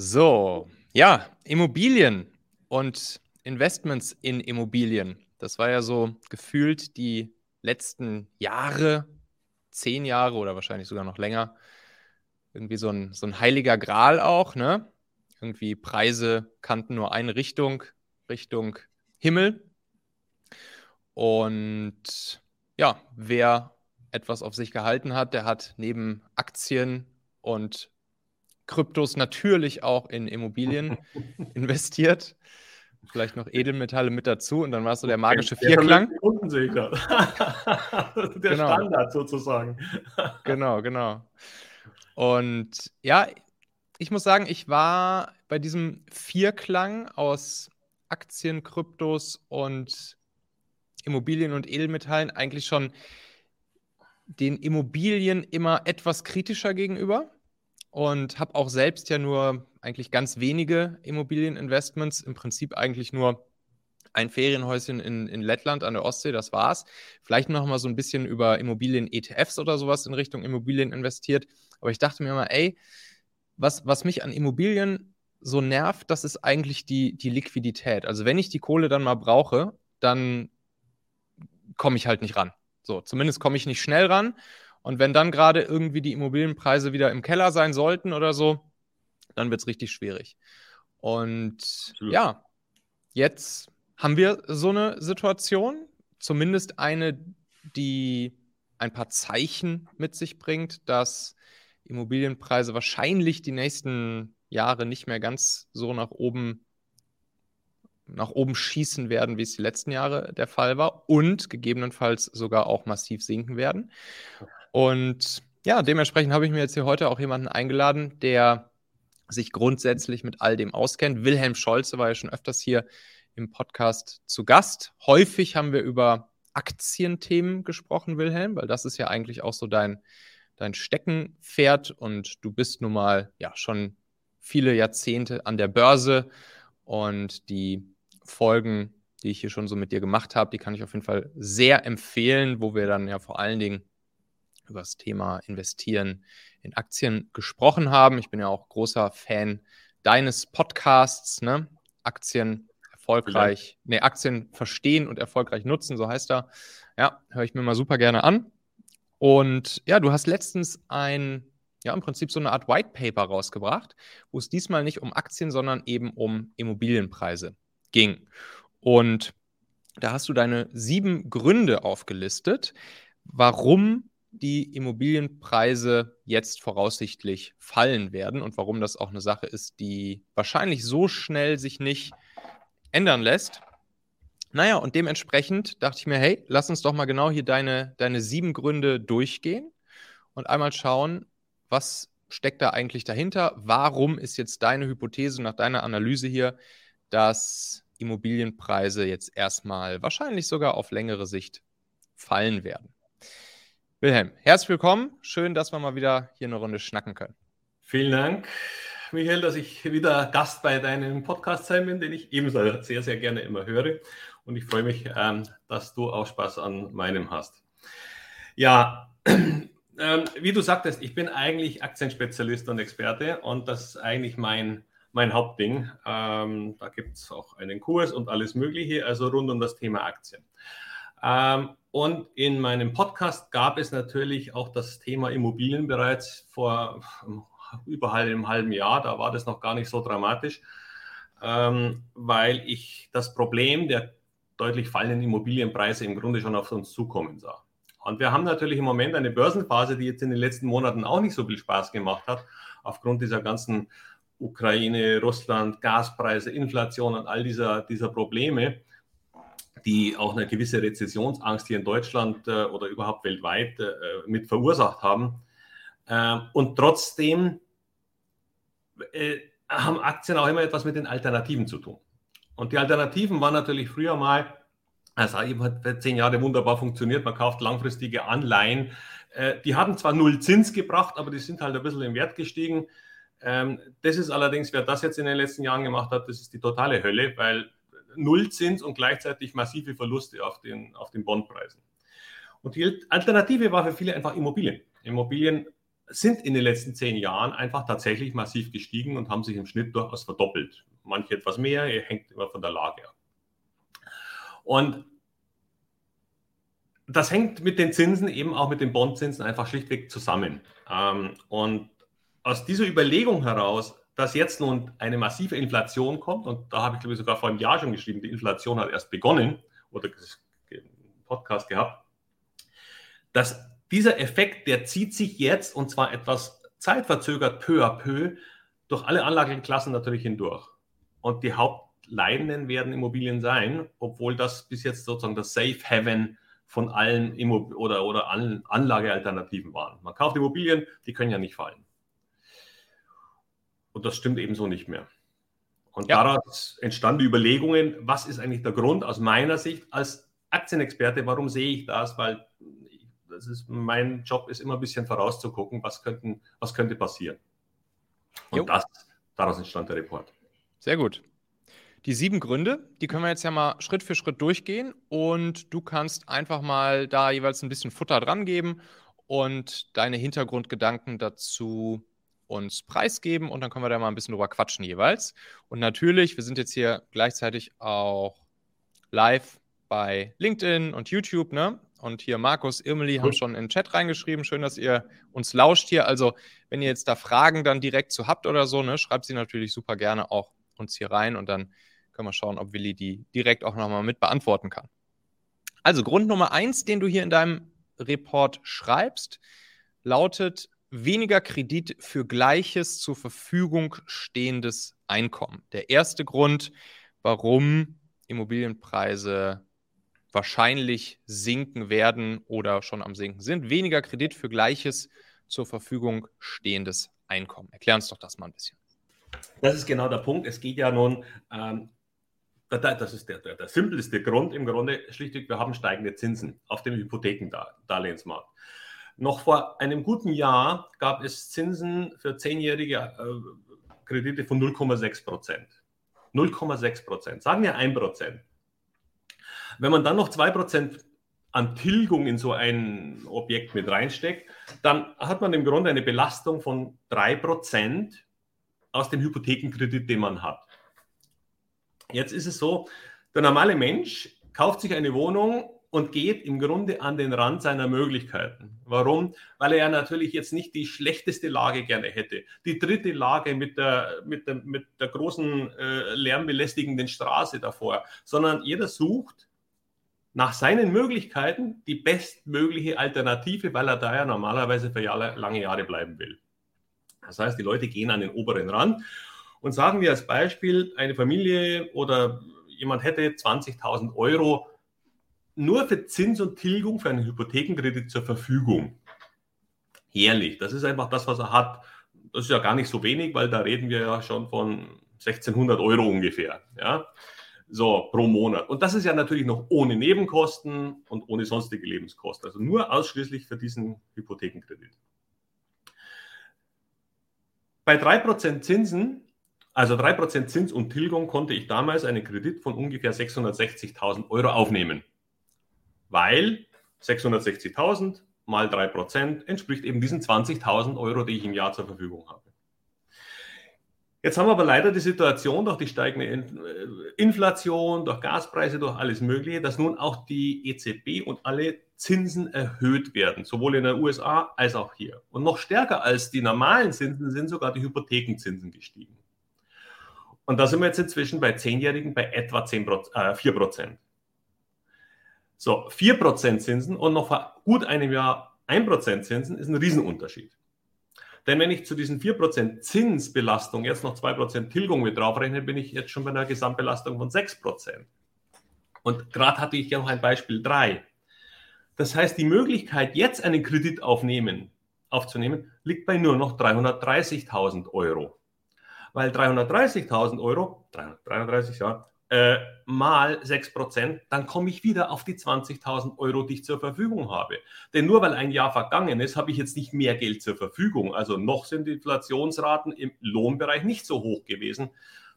So, ja, Immobilien und Investments in Immobilien. Das war ja so gefühlt die letzten Jahre, zehn Jahre oder wahrscheinlich sogar noch länger, irgendwie so ein, so ein heiliger Gral auch, ne? Irgendwie Preise kannten nur eine Richtung, Richtung Himmel. Und ja, wer etwas auf sich gehalten hat, der hat neben Aktien und Kryptos natürlich auch in Immobilien investiert. Vielleicht noch Edelmetalle mit dazu und dann war es so der magische der Vierklang. Das. der genau. Standard sozusagen. genau, genau. Und ja, ich muss sagen, ich war bei diesem Vierklang aus Aktien, Kryptos und Immobilien und Edelmetallen eigentlich schon den Immobilien immer etwas kritischer gegenüber und habe auch selbst ja nur eigentlich ganz wenige Immobilieninvestments, im Prinzip eigentlich nur ein Ferienhäuschen in, in Lettland an der Ostsee, das war's. Vielleicht noch mal so ein bisschen über Immobilien-ETFs oder sowas in Richtung Immobilien investiert. Aber ich dachte mir mal, ey, was, was mich an Immobilien so nervt, das ist eigentlich die, die Liquidität. Also wenn ich die Kohle dann mal brauche, dann komme ich halt nicht ran. So, zumindest komme ich nicht schnell ran. Und wenn dann gerade irgendwie die Immobilienpreise wieder im Keller sein sollten oder so, dann wird es richtig schwierig. Und Absolut. ja, jetzt haben wir so eine Situation, zumindest eine, die ein paar Zeichen mit sich bringt, dass Immobilienpreise wahrscheinlich die nächsten Jahre nicht mehr ganz so nach oben nach oben schießen werden, wie es die letzten Jahre der Fall war und gegebenenfalls sogar auch massiv sinken werden. Und ja, dementsprechend habe ich mir jetzt hier heute auch jemanden eingeladen, der sich grundsätzlich mit all dem auskennt. Wilhelm Scholze war ja schon öfters hier im Podcast zu Gast. Häufig haben wir über Aktienthemen gesprochen, Wilhelm, weil das ist ja eigentlich auch so dein, dein Steckenpferd und du bist nun mal ja schon viele Jahrzehnte an der Börse und die Folgen, die ich hier schon so mit dir gemacht habe, die kann ich auf jeden Fall sehr empfehlen, wo wir dann ja vor allen Dingen über das Thema Investieren in Aktien gesprochen haben. Ich bin ja auch großer Fan deines Podcasts, ne? Aktien erfolgreich, ne, Aktien verstehen und erfolgreich nutzen, so heißt er. Ja, höre ich mir mal super gerne an. Und ja, du hast letztens ein, ja, im Prinzip so eine Art White Paper rausgebracht, wo es diesmal nicht um Aktien, sondern eben um Immobilienpreise ging. Und da hast du deine sieben Gründe aufgelistet, warum die Immobilienpreise jetzt voraussichtlich fallen werden und warum das auch eine Sache ist, die wahrscheinlich so schnell sich nicht ändern lässt. Naja, und dementsprechend dachte ich mir, hey, lass uns doch mal genau hier deine, deine sieben Gründe durchgehen und einmal schauen, was steckt da eigentlich dahinter? Warum ist jetzt deine Hypothese nach deiner Analyse hier, dass Immobilienpreise jetzt erstmal wahrscheinlich sogar auf längere Sicht fallen werden? Wilhelm, herzlich willkommen. Schön, dass wir mal wieder hier eine Runde schnacken können. Vielen Dank, Michael, dass ich wieder Gast bei deinem Podcast sein bin, den ich ebenso sehr, sehr gerne immer höre. Und ich freue mich, ähm, dass du auch Spaß an meinem hast. Ja, ähm, wie du sagtest, ich bin eigentlich Aktienspezialist und Experte und das ist eigentlich mein, mein Hauptding. Ähm, da gibt es auch einen Kurs und alles Mögliche, also rund um das Thema Aktien. Ähm, und in meinem Podcast gab es natürlich auch das Thema Immobilien bereits vor über einem halben Jahr. Da war das noch gar nicht so dramatisch, ähm, weil ich das Problem der deutlich fallenden Immobilienpreise im Grunde schon auf uns zukommen sah. Und wir haben natürlich im Moment eine Börsenphase, die jetzt in den letzten Monaten auch nicht so viel Spaß gemacht hat, aufgrund dieser ganzen Ukraine, Russland, Gaspreise, Inflation und all dieser, dieser Probleme die auch eine gewisse Rezessionsangst hier in Deutschland äh, oder überhaupt weltweit äh, mit verursacht haben. Äh, und trotzdem äh, haben Aktien auch immer etwas mit den Alternativen zu tun. Und die Alternativen waren natürlich früher mal, also eben hat zehn Jahre wunderbar funktioniert, man kauft langfristige Anleihen. Äh, die haben zwar null Zins gebracht, aber die sind halt ein bisschen im Wert gestiegen. Ähm, das ist allerdings, wer das jetzt in den letzten Jahren gemacht hat, das ist die totale Hölle, weil Nullzins und gleichzeitig massive Verluste auf den, auf den Bondpreisen. Und die Alternative war für viele einfach Immobilien. Immobilien sind in den letzten zehn Jahren einfach tatsächlich massiv gestiegen und haben sich im Schnitt durchaus verdoppelt. Manche etwas mehr, hängt immer von der Lage ab. Und das hängt mit den Zinsen, eben auch mit den Bondzinsen einfach schlichtweg zusammen. Ähm, und aus dieser Überlegung heraus, dass jetzt nun eine massive Inflation kommt, und da habe ich glaube ich sogar vor einem Jahr schon geschrieben, die Inflation hat erst begonnen oder Podcast gehabt, dass dieser Effekt, der zieht sich jetzt und zwar etwas zeitverzögert peu à peu durch alle Anlageklassen natürlich hindurch. Und die Hauptleidenden werden Immobilien sein, obwohl das bis jetzt sozusagen das Safe Haven von allen Immo oder, oder allen Anlagealternativen waren. Man kauft Immobilien, die können ja nicht fallen. Und das stimmt ebenso nicht mehr. Und ja. daraus entstanden die Überlegungen, was ist eigentlich der Grund aus meiner Sicht als Aktienexperte, warum sehe ich das? Weil das ist, mein Job ist immer ein bisschen vorauszugucken, was, könnten, was könnte passieren. Und das, daraus entstand der Report. Sehr gut. Die sieben Gründe, die können wir jetzt ja mal Schritt für Schritt durchgehen und du kannst einfach mal da jeweils ein bisschen Futter dran geben und deine Hintergrundgedanken dazu uns preisgeben und dann können wir da mal ein bisschen drüber quatschen jeweils. Und natürlich, wir sind jetzt hier gleichzeitig auch live bei LinkedIn und YouTube, ne? Und hier Markus, Irmeli haben schon in den Chat reingeschrieben. Schön, dass ihr uns lauscht hier. Also, wenn ihr jetzt da Fragen dann direkt zu habt oder so, ne, schreibt sie natürlich super gerne auch uns hier rein und dann können wir schauen, ob Willi die direkt auch nochmal mit beantworten kann. Also, Grund Nummer eins, den du hier in deinem Report schreibst, lautet weniger Kredit für gleiches zur Verfügung stehendes Einkommen. Der erste Grund, warum Immobilienpreise wahrscheinlich sinken werden oder schon am Sinken sind. Weniger Kredit für gleiches zur Verfügung stehendes Einkommen. Erklär uns doch das mal ein bisschen. Das ist genau der Punkt. Es geht ja nun, ähm, das ist der, der, der simpelste Grund im Grunde, schlichtweg, wir haben steigende Zinsen auf dem Hypothekendarlehensmarkt. Noch vor einem guten Jahr gab es Zinsen für zehnjährige äh, Kredite von 0,6 Prozent. 0,6 Prozent, sagen wir 1 Prozent. Wenn man dann noch 2% an Tilgung in so ein Objekt mit reinsteckt, dann hat man im Grunde eine Belastung von 3% aus dem Hypothekenkredit, den man hat. Jetzt ist es so, der normale Mensch kauft sich eine Wohnung und geht im Grunde an den Rand seiner Möglichkeiten. Warum? Weil er natürlich jetzt nicht die schlechteste Lage gerne hätte. Die dritte Lage mit der, mit der, mit der großen äh, lärmbelästigenden Straße davor, sondern jeder sucht nach seinen Möglichkeiten die bestmögliche Alternative, weil er da ja normalerweise für Jahre, lange Jahre bleiben will. Das heißt, die Leute gehen an den oberen Rand und sagen wir als Beispiel, eine Familie oder jemand hätte 20.000 Euro nur für Zins und Tilgung für einen Hypothekenkredit zur Verfügung. Herrlich, das ist einfach das, was er hat. Das ist ja gar nicht so wenig, weil da reden wir ja schon von 1600 Euro ungefähr. Ja? so pro Monat. Und das ist ja natürlich noch ohne Nebenkosten und ohne sonstige Lebenskosten. Also nur ausschließlich für diesen Hypothekenkredit. Bei 3% Zinsen, also 3% Zins und Tilgung, konnte ich damals einen Kredit von ungefähr 660.000 Euro aufnehmen. Weil 660.000 mal 3% entspricht eben diesen 20.000 Euro, die ich im Jahr zur Verfügung habe. Jetzt haben wir aber leider die Situation durch die steigende äh, Inflation, durch Gaspreise, durch alles Mögliche, dass nun auch die EZB und alle Zinsen erhöht werden, sowohl in den USA als auch hier. Und noch stärker als die normalen Zinsen sind sogar die Hypothekenzinsen gestiegen. Und da sind wir jetzt inzwischen bei Zehnjährigen bei etwa 10, äh, 4 Prozent. So, 4 Prozent Zinsen und noch vor gut einem Jahr 1 Prozent Zinsen ist ein Riesenunterschied. Denn wenn ich zu diesen 4% Zinsbelastung jetzt noch 2% Tilgung mit draufrechne, bin ich jetzt schon bei einer Gesamtbelastung von 6%. Und gerade hatte ich ja noch ein Beispiel 3. Das heißt, die Möglichkeit, jetzt einen Kredit aufnehmen, aufzunehmen, liegt bei nur noch 330.000 Euro. Weil 330.000 Euro, 330, ja, äh, mal 6%, dann komme ich wieder auf die 20.000 Euro, die ich zur Verfügung habe. Denn nur weil ein Jahr vergangen ist, habe ich jetzt nicht mehr Geld zur Verfügung. Also noch sind die Inflationsraten im Lohnbereich nicht so hoch gewesen,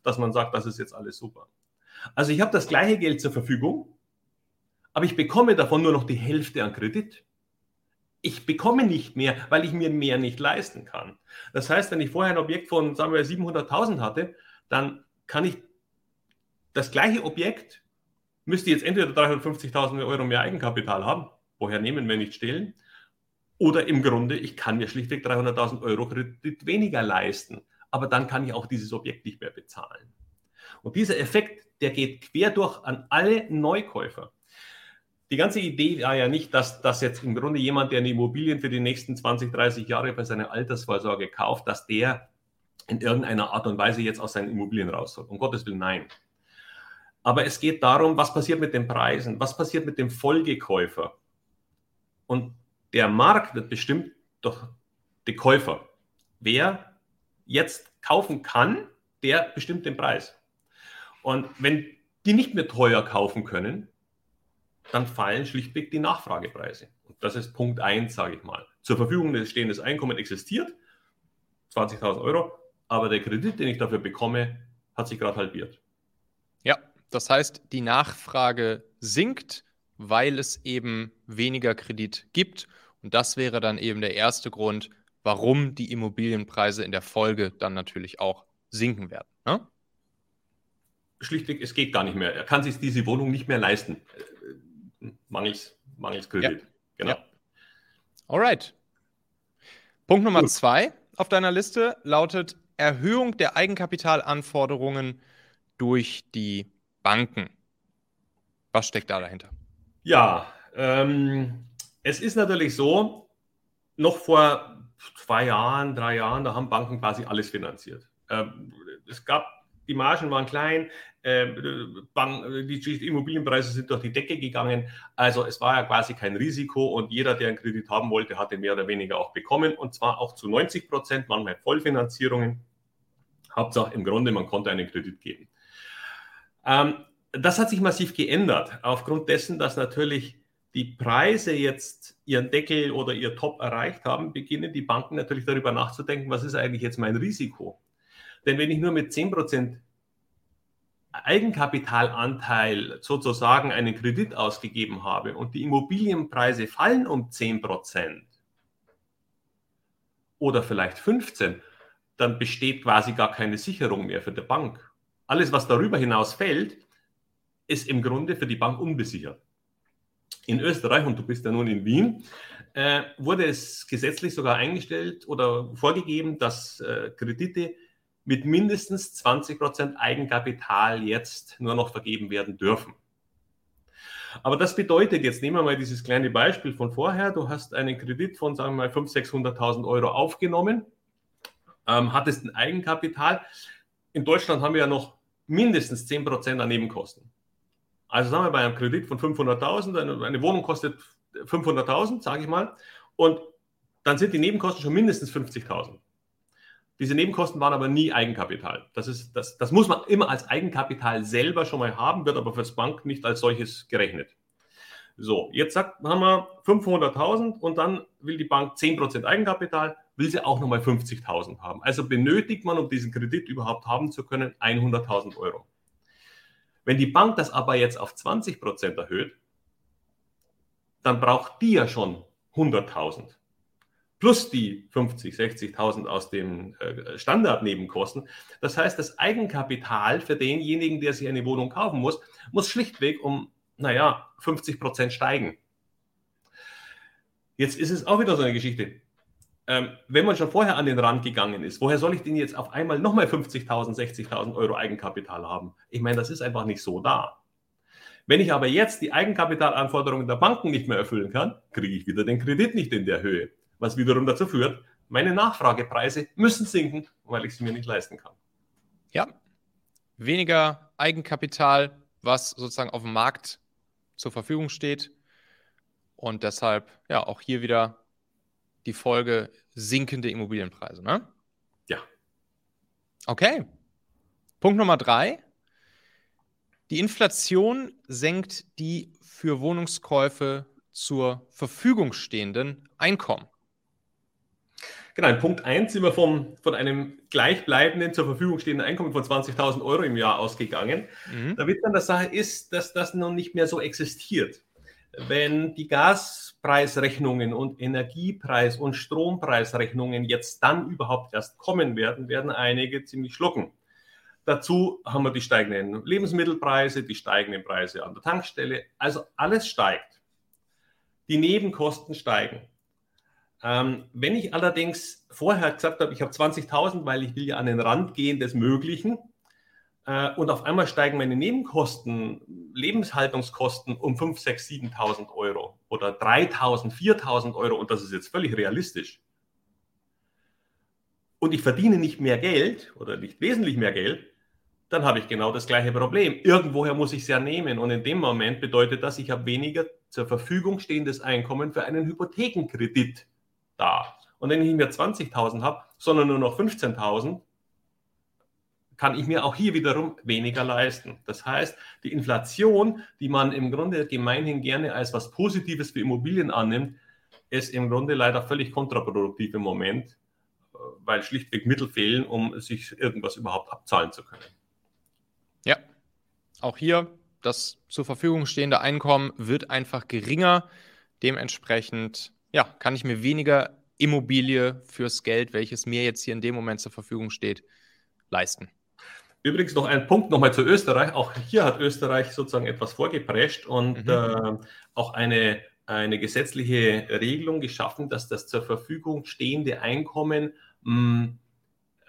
dass man sagt, das ist jetzt alles super. Also ich habe das gleiche Geld zur Verfügung, aber ich bekomme davon nur noch die Hälfte an Kredit. ich bekomme nicht mehr, weil ich mir mehr nicht leisten kann. Das heißt, wenn ich vorher ein Objekt von, sagen wir, 700.000 hatte, dann kann ich das gleiche Objekt, müsste jetzt entweder 350.000 Euro mehr Eigenkapital haben, woher nehmen wir nicht stehlen, oder im Grunde, ich kann mir schlichtweg 300.000 Euro Kredit weniger leisten, aber dann kann ich auch dieses Objekt nicht mehr bezahlen. Und dieser Effekt, der geht quer durch an alle Neukäufer die ganze Idee war ja nicht, dass, dass jetzt im Grunde jemand, der eine Immobilien für die nächsten 20, 30 Jahre bei seiner Altersvorsorge kauft, dass der in irgendeiner Art und Weise jetzt aus seinen Immobilien raus soll. Um Gottes Willen, nein. Aber es geht darum, was passiert mit den Preisen, was passiert mit dem Folgekäufer. Und der Markt wird bestimmt durch die Käufer. Wer jetzt kaufen kann, der bestimmt den Preis. Und wenn die nicht mehr teuer kaufen können, dann fallen schlichtweg die Nachfragepreise. Und das ist Punkt 1, sage ich mal. Zur Verfügung stehendes Einkommen existiert, 20.000 Euro, aber der Kredit, den ich dafür bekomme, hat sich gerade halbiert. Das heißt, die Nachfrage sinkt, weil es eben weniger Kredit gibt. Und das wäre dann eben der erste Grund, warum die Immobilienpreise in der Folge dann natürlich auch sinken werden. Ne? Schlichtweg, es geht gar nicht mehr. Er kann sich diese Wohnung nicht mehr leisten mangels, mangels Kredit. Ja. Genau. Ja. Alright. Punkt Nummer Gut. zwei auf deiner Liste lautet Erhöhung der Eigenkapitalanforderungen durch die Banken. Was steckt da dahinter? Ja, ähm, es ist natürlich so, noch vor zwei Jahren, drei Jahren, da haben Banken quasi alles finanziert. Ähm, es gab die Margen waren klein, äh, die Immobilienpreise sind durch die Decke gegangen. Also es war ja quasi kein Risiko und jeder, der einen Kredit haben wollte, hatte mehr oder weniger auch bekommen und zwar auch zu 90 Prozent, manchmal Vollfinanzierungen. Hauptsache im Grunde, man konnte einen Kredit geben. Ähm, das hat sich massiv geändert, aufgrund dessen, dass natürlich die Preise jetzt ihren Deckel oder ihr Top erreicht haben, beginnen die Banken natürlich darüber nachzudenken, was ist eigentlich jetzt mein Risiko? Denn wenn ich nur mit 10% Eigenkapitalanteil sozusagen einen Kredit ausgegeben habe und die Immobilienpreise fallen um 10% oder vielleicht 15, dann besteht quasi gar keine Sicherung mehr für die Bank. Alles, was darüber hinaus fällt, ist im Grunde für die Bank unbesichert. In Österreich, und du bist ja nun in Wien, äh, wurde es gesetzlich sogar eingestellt oder vorgegeben, dass äh, Kredite mit mindestens 20 Prozent Eigenkapital jetzt nur noch vergeben werden dürfen. Aber das bedeutet, jetzt nehmen wir mal dieses kleine Beispiel von vorher, du hast einen Kredit von, sagen wir mal, 500.000, 600.000 Euro aufgenommen, ähm, hattest ein Eigenkapital. In Deutschland haben wir ja noch mindestens 10 Prozent an Nebenkosten. Also sagen wir bei einem Kredit von 500.000, eine, eine Wohnung kostet 500.000, sage ich mal, und dann sind die Nebenkosten schon mindestens 50.000. Diese Nebenkosten waren aber nie Eigenkapital. Das, ist, das, das muss man immer als Eigenkapital selber schon mal haben, wird aber für das Bank nicht als solches gerechnet. So, jetzt sagt, haben wir 500.000 und dann will die Bank 10% Eigenkapital, will sie auch nochmal 50.000 haben. Also benötigt man, um diesen Kredit überhaupt haben zu können, 100.000 Euro. Wenn die Bank das aber jetzt auf 20% erhöht, dann braucht die ja schon 100.000 plus die 50, 60.000 aus den äh, Standardnebenkosten. Das heißt, das Eigenkapital für denjenigen, der sich eine Wohnung kaufen muss, muss schlichtweg um, naja, 50 Prozent steigen. Jetzt ist es auch wieder so eine Geschichte. Ähm, wenn man schon vorher an den Rand gegangen ist, woher soll ich denn jetzt auf einmal nochmal 50.000, 60.000 Euro Eigenkapital haben? Ich meine, das ist einfach nicht so da. Wenn ich aber jetzt die Eigenkapitalanforderungen der Banken nicht mehr erfüllen kann, kriege ich wieder den Kredit nicht in der Höhe was wiederum dazu führt, meine Nachfragepreise müssen sinken, weil ich sie mir nicht leisten kann. Ja, weniger Eigenkapital, was sozusagen auf dem Markt zur Verfügung steht. Und deshalb, ja, auch hier wieder die Folge sinkende Immobilienpreise. Ne? Ja. Okay. Punkt Nummer drei. Die Inflation senkt die für Wohnungskäufe zur Verfügung stehenden Einkommen. Genau, in Punkt 1 sind wir vom, von einem gleichbleibenden zur Verfügung stehenden Einkommen von 20.000 Euro im Jahr ausgegangen. Mhm. Witz an der Sache ist, dass das noch nicht mehr so existiert. Wenn die Gaspreisrechnungen und Energiepreis- und Strompreisrechnungen jetzt dann überhaupt erst kommen werden, werden einige ziemlich schlucken. Dazu haben wir die steigenden Lebensmittelpreise, die steigenden Preise an der Tankstelle. Also alles steigt. Die Nebenkosten steigen. Ähm, wenn ich allerdings vorher gesagt habe, ich habe 20.000, weil ich will ja an den Rand gehen des Möglichen, äh, und auf einmal steigen meine Nebenkosten, Lebenshaltungskosten um 5, 6, 7.000 Euro oder 3.000, 4.000 Euro und das ist jetzt völlig realistisch. Und ich verdiene nicht mehr Geld oder nicht wesentlich mehr Geld, dann habe ich genau das gleiche Problem. Irgendwoher muss ich es ja nehmen und in dem Moment bedeutet das, ich habe weniger zur Verfügung stehendes Einkommen für einen Hypothekenkredit da. Und wenn ich nicht mehr 20.000 habe, sondern nur noch 15.000, kann ich mir auch hier wiederum weniger leisten. Das heißt, die Inflation, die man im Grunde gemeinhin gerne als was Positives für Immobilien annimmt, ist im Grunde leider völlig kontraproduktiv im Moment, äh, weil schlichtweg Mittel fehlen, um sich irgendwas überhaupt abzahlen zu können. Ja, auch hier das zur Verfügung stehende Einkommen wird einfach geringer. Dementsprechend ja, kann ich mir weniger Immobilie fürs Geld, welches mir jetzt hier in dem Moment zur Verfügung steht, leisten. Übrigens noch ein Punkt nochmal zu Österreich. Auch hier hat Österreich sozusagen etwas vorgeprescht und mhm. äh, auch eine, eine gesetzliche Regelung geschaffen, dass das zur Verfügung stehende Einkommen, mh, hm,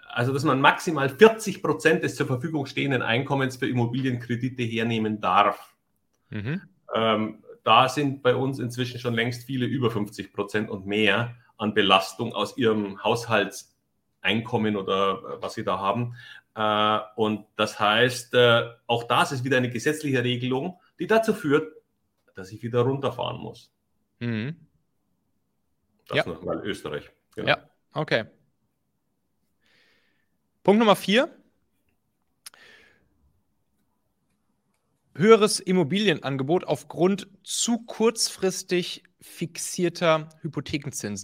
also dass man maximal 40 Prozent des zur Verfügung stehenden Einkommens für Immobilienkredite hernehmen darf. Mhm. Ähm, da sind bei uns inzwischen schon längst viele über 50 Prozent und mehr an Belastung aus ihrem Haushaltseinkommen oder äh, was sie da haben. Äh, und das heißt, äh, auch das ist wieder eine gesetzliche Regelung, die dazu führt, dass ich wieder runterfahren muss. Mhm. Das ja. nochmal Österreich. Genau. Ja, okay. Punkt Nummer vier. Höheres Immobilienangebot aufgrund zu kurzfristig fixierter Hypothekenzinsen.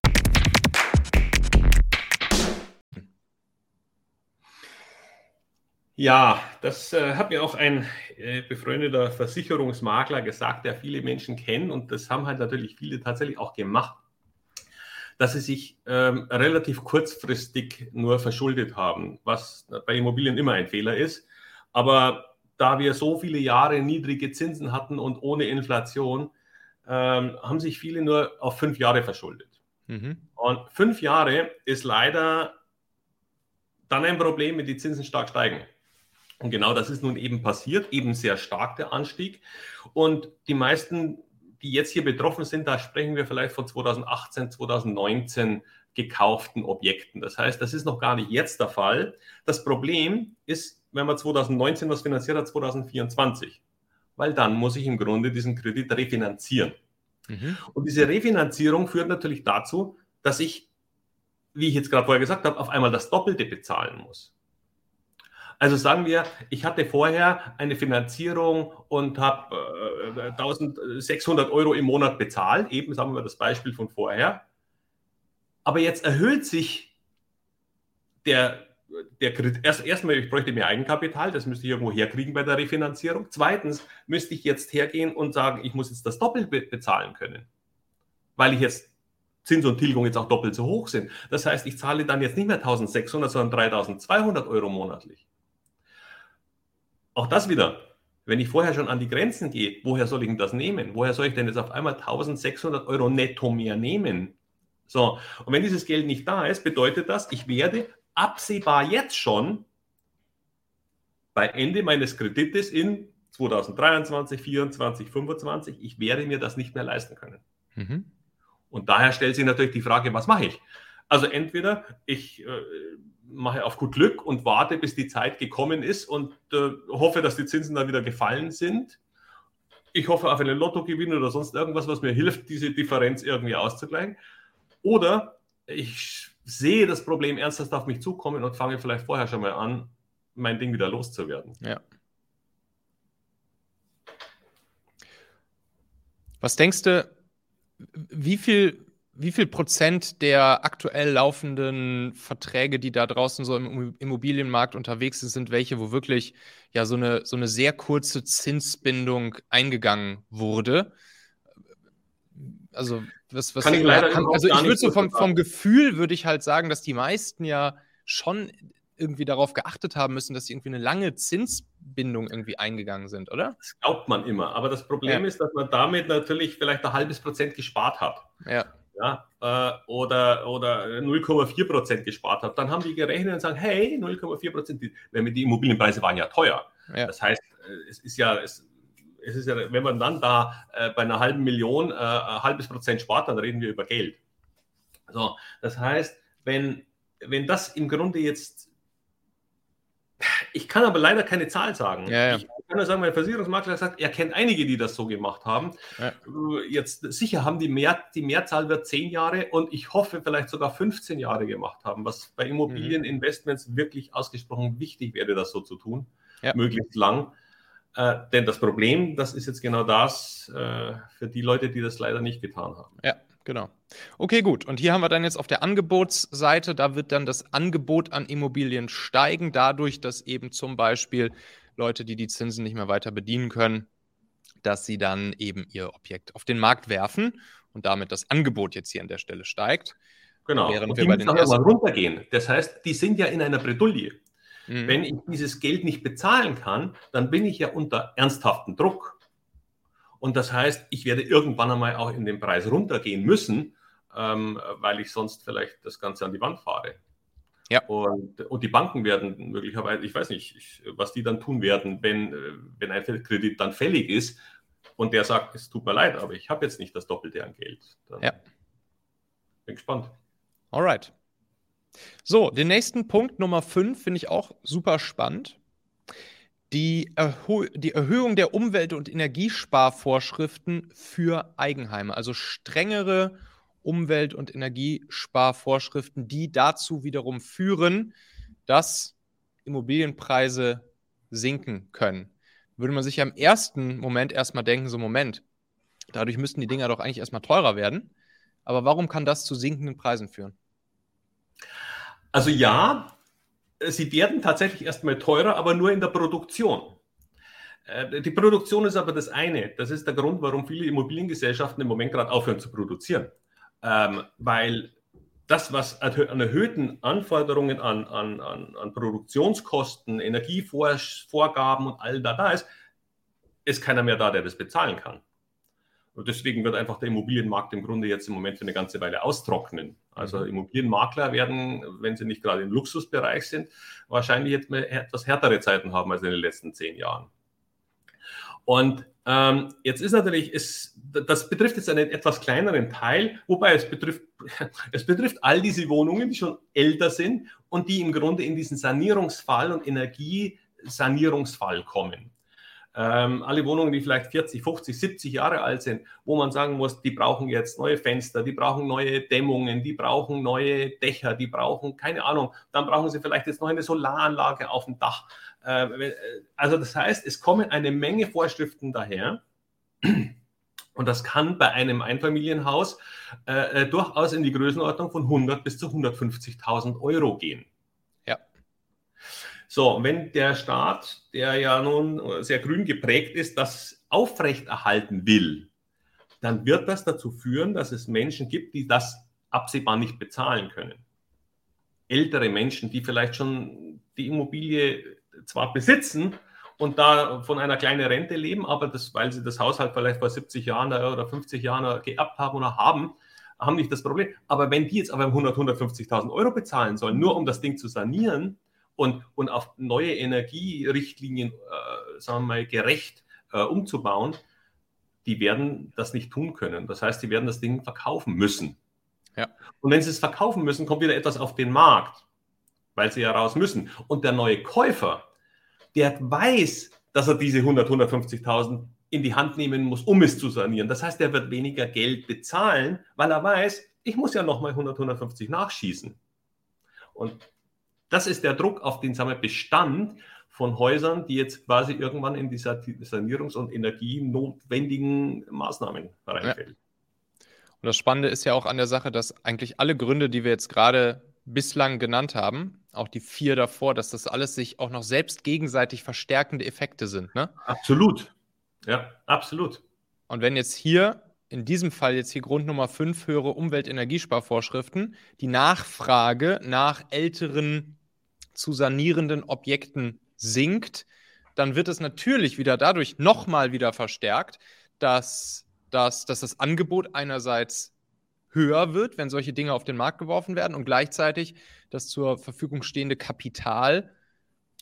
Ja, das äh, hat mir auch ein äh, befreundeter Versicherungsmakler gesagt, der viele Menschen kennt und das haben halt natürlich viele tatsächlich auch gemacht, dass sie sich ähm, relativ kurzfristig nur verschuldet haben, was bei Immobilien immer ein Fehler ist. Aber da wir so viele Jahre niedrige Zinsen hatten und ohne Inflation, ähm, haben sich viele nur auf fünf Jahre verschuldet. Mhm. Und fünf Jahre ist leider dann ein Problem, wenn die Zinsen stark steigen. Und genau das ist nun eben passiert, eben sehr stark der Anstieg. Und die meisten, die jetzt hier betroffen sind, da sprechen wir vielleicht von 2018, 2019 gekauften Objekten. Das heißt, das ist noch gar nicht jetzt der Fall. Das Problem ist, wenn man 2019 was finanziert hat, 2024. Weil dann muss ich im Grunde diesen Kredit refinanzieren. Mhm. Und diese Refinanzierung führt natürlich dazu, dass ich, wie ich jetzt gerade vorher gesagt habe, auf einmal das Doppelte bezahlen muss. Also sagen wir, ich hatte vorher eine Finanzierung und habe äh, 1600 Euro im Monat bezahlt, eben sagen wir das Beispiel von vorher. Aber jetzt erhöht sich der, der Kredit. Erst, erstmal, ich bräuchte mehr Eigenkapital, das müsste ich irgendwo herkriegen bei der Refinanzierung. Zweitens müsste ich jetzt hergehen und sagen, ich muss jetzt das doppelt bezahlen können, weil ich jetzt Zins und Tilgung jetzt auch doppelt so hoch sind. Das heißt, ich zahle dann jetzt nicht mehr 1600, sondern 3200 Euro monatlich. Auch das wieder, wenn ich vorher schon an die Grenzen gehe, woher soll ich denn das nehmen? Woher soll ich denn jetzt auf einmal 1600 Euro netto mehr nehmen? So, und wenn dieses Geld nicht da ist, bedeutet das, ich werde absehbar jetzt schon bei Ende meines Kredites in 2023, 2024, 2025, ich werde mir das nicht mehr leisten können. Mhm. Und daher stellt sich natürlich die Frage, was mache ich? Also entweder ich äh, mache auf gut Glück und warte, bis die Zeit gekommen ist und äh, hoffe, dass die Zinsen dann wieder gefallen sind. Ich hoffe auf einen Lottogewinn oder sonst irgendwas, was mir hilft, diese Differenz irgendwie auszugleichen. Oder ich sehe das Problem ernsthaft auf mich zukommen und fange vielleicht vorher schon mal an, mein Ding wieder loszuwerden. Ja. Was denkst du, wie viel, wie viel Prozent der aktuell laufenden Verträge, die da draußen so im Immobilienmarkt unterwegs sind, sind welche, wo wirklich ja so eine, so eine sehr kurze Zinsbindung eingegangen wurde? Also, was, was kann ich leider kann, also ich würde so vom, vom Gefühl würde ich halt sagen, dass die meisten ja schon irgendwie darauf geachtet haben müssen, dass sie irgendwie eine lange Zinsbindung irgendwie eingegangen sind, oder? Das glaubt man immer. Aber das Problem ja. ist, dass man damit natürlich vielleicht ein halbes Prozent gespart hat. Ja. Ja, äh, oder, oder 0,4 Prozent gespart hat, dann haben die gerechnet und sagen, hey, 0,4 Prozent, die, die Immobilienpreise waren ja teuer. Ja. Das heißt, äh, es ist ja, es, es ist ja, wenn man dann da äh, bei einer halben Million äh, ein halbes Prozent spart, dann reden wir über Geld. So, das heißt, wenn, wenn das im Grunde jetzt ich kann aber leider keine Zahl sagen. Ja, ja. Ich kann nur sagen, mein Versicherungsmakler sagt, er kennt einige, die das so gemacht haben. Ja. Jetzt sicher haben die mehr, die Mehrzahl wird zehn Jahre und ich hoffe vielleicht sogar 15 Jahre gemacht haben, was bei Immobilieninvestments mhm. wirklich ausgesprochen wichtig wäre, das so zu tun, möglichst lang. Äh, denn das Problem, das ist jetzt genau das äh, für die Leute, die das leider nicht getan haben. Ja, Genau. Okay, gut. Und hier haben wir dann jetzt auf der Angebotsseite, da wird dann das Angebot an Immobilien steigen, dadurch, dass eben zum Beispiel Leute, die die Zinsen nicht mehr weiter bedienen können, dass sie dann eben ihr Objekt auf den Markt werfen und damit das Angebot jetzt hier an der Stelle steigt. Genau. Während und wir bei den ersten... mal runtergehen. Das heißt, die sind ja in einer Bredouille. Mhm. Wenn ich dieses Geld nicht bezahlen kann, dann bin ich ja unter ernsthaften Druck. Und das heißt, ich werde irgendwann einmal auch in den Preis runtergehen müssen, ähm, weil ich sonst vielleicht das Ganze an die Wand fahre. Ja. Und, und die Banken werden möglicherweise, ich weiß nicht, ich, was die dann tun werden, wenn, äh, wenn ein Kredit dann fällig ist und der sagt, es tut mir leid, aber ich habe jetzt nicht das Doppelte an Geld. Dann ja. Bin gespannt. Alright. So, den nächsten Punkt, Nummer 5, finde ich auch super spannend die, Erho die Erhöhung der Umwelt- und Energiesparvorschriften für Eigenheime, also strengere Umwelt- und Energiesparvorschriften, die dazu wiederum führen, dass Immobilienpreise sinken können. Würde man sich ja im ersten Moment erstmal denken, so Moment, dadurch müssten die Dinger doch eigentlich erstmal teurer werden. Aber warum kann das zu sinkenden Preisen führen? Also ja, sie werden tatsächlich erstmal teurer, aber nur in der Produktion. Äh, die Produktion ist aber das eine. Das ist der Grund, warum viele Immobiliengesellschaften im Moment gerade aufhören zu produzieren. Ähm, weil das, was an erhöhten Anforderungen an, an, an, an Produktionskosten, Energievorgaben und all da da ist, ist keiner mehr da, der das bezahlen kann. Und deswegen wird einfach der Immobilienmarkt im Grunde jetzt im Moment für eine ganze Weile austrocknen. Also mhm. Immobilienmakler werden, wenn sie nicht gerade im Luxusbereich sind, wahrscheinlich jetzt etwas härtere Zeiten haben als in den letzten zehn Jahren. Und ähm, jetzt ist natürlich, es, das betrifft jetzt einen etwas kleineren Teil, wobei es betrifft, es betrifft all diese Wohnungen, die schon älter sind und die im Grunde in diesen Sanierungsfall und Energiesanierungsfall kommen. Ähm, alle Wohnungen, die vielleicht 40, 50, 70 Jahre alt sind, wo man sagen muss, die brauchen jetzt neue Fenster, die brauchen neue Dämmungen, die brauchen neue Dächer, die brauchen, keine Ahnung, dann brauchen sie vielleicht jetzt noch eine Solaranlage auf dem Dach. Äh, also das heißt, es kommen eine Menge Vorschriften daher. Und das kann bei einem Einfamilienhaus äh, äh durchaus in die Größenordnung von 100 bis zu 150.000 Euro gehen. So, wenn der Staat, der ja nun sehr grün geprägt ist, das aufrechterhalten will, dann wird das dazu führen, dass es Menschen gibt, die das absehbar nicht bezahlen können. Ältere Menschen, die vielleicht schon die Immobilie zwar besitzen und da von einer kleinen Rente leben, aber das, weil sie das Haushalt vielleicht vor 70 Jahren oder 50 Jahren geerbt haben oder haben, haben nicht das Problem. Aber wenn die jetzt aber 100, 150.000 Euro bezahlen sollen, nur um das Ding zu sanieren und, und auf neue Energierichtlinien, äh, sagen wir mal, gerecht äh, umzubauen, die werden das nicht tun können. Das heißt, die werden das Ding verkaufen müssen. Ja. Und wenn sie es verkaufen müssen, kommt wieder etwas auf den Markt, weil sie ja raus müssen. Und der neue Käufer, der weiß, dass er diese 100, 150.000 in die Hand nehmen muss, um es zu sanieren. Das heißt, er wird weniger Geld bezahlen, weil er weiß, ich muss ja nochmal 100, 150 nachschießen. Und das ist der Druck auf den wir, Bestand von Häusern, die jetzt quasi irgendwann in dieser Sanierungs- und energienotwendigen Maßnahmen reinfällt. Ja. Und das Spannende ist ja auch an der Sache, dass eigentlich alle Gründe, die wir jetzt gerade bislang genannt haben, auch die vier davor, dass das alles sich auch noch selbst gegenseitig verstärkende Effekte sind. Ne? Absolut. Ja, absolut. Und wenn jetzt hier, in diesem Fall jetzt hier Grund Nummer 5, höhere Umweltenergiesparvorschriften, die Nachfrage nach älteren zu sanierenden Objekten sinkt, dann wird es natürlich wieder dadurch nochmal wieder verstärkt, dass, dass, dass das Angebot einerseits höher wird, wenn solche Dinge auf den Markt geworfen werden und gleichzeitig das zur Verfügung stehende Kapital,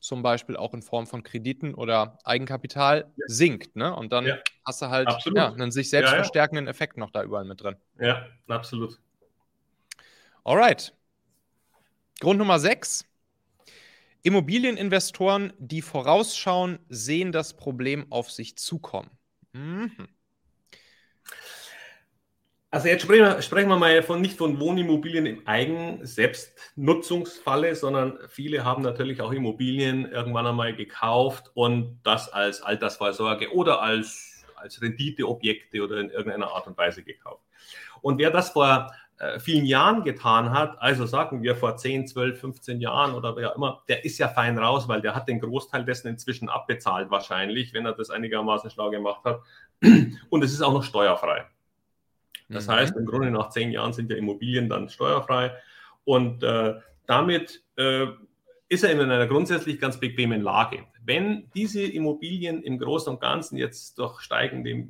zum Beispiel auch in Form von Krediten oder Eigenkapital, ja. sinkt. Ne? Und dann ja. hast du halt ja, einen sich selbst verstärkenden Effekt noch da überall mit drin. Ja, absolut. Alright. Grund Nummer 6. Immobilieninvestoren, die vorausschauen, sehen das Problem auf sich zukommen. Mhm. Also jetzt sprechen wir, sprechen wir mal von, nicht von Wohnimmobilien im eigenen Selbstnutzungsfalle, sondern viele haben natürlich auch Immobilien irgendwann einmal gekauft und das als Altersvorsorge oder als, als Renditeobjekte oder in irgendeiner Art und Weise gekauft. Und wer das vor äh, vielen Jahren getan hat, also sagen wir vor 10, 12, 15 Jahren oder wer immer, der ist ja fein raus, weil der hat den Großteil dessen inzwischen abbezahlt wahrscheinlich, wenn er das einigermaßen schlau gemacht hat. Und es ist auch noch steuerfrei. Das mhm. heißt, im Grunde nach zehn Jahren sind ja Immobilien dann steuerfrei. Und äh, damit äh, ist er in einer grundsätzlich ganz bequemen Lage. Wenn diese Immobilien im Großen und Ganzen jetzt durch steigende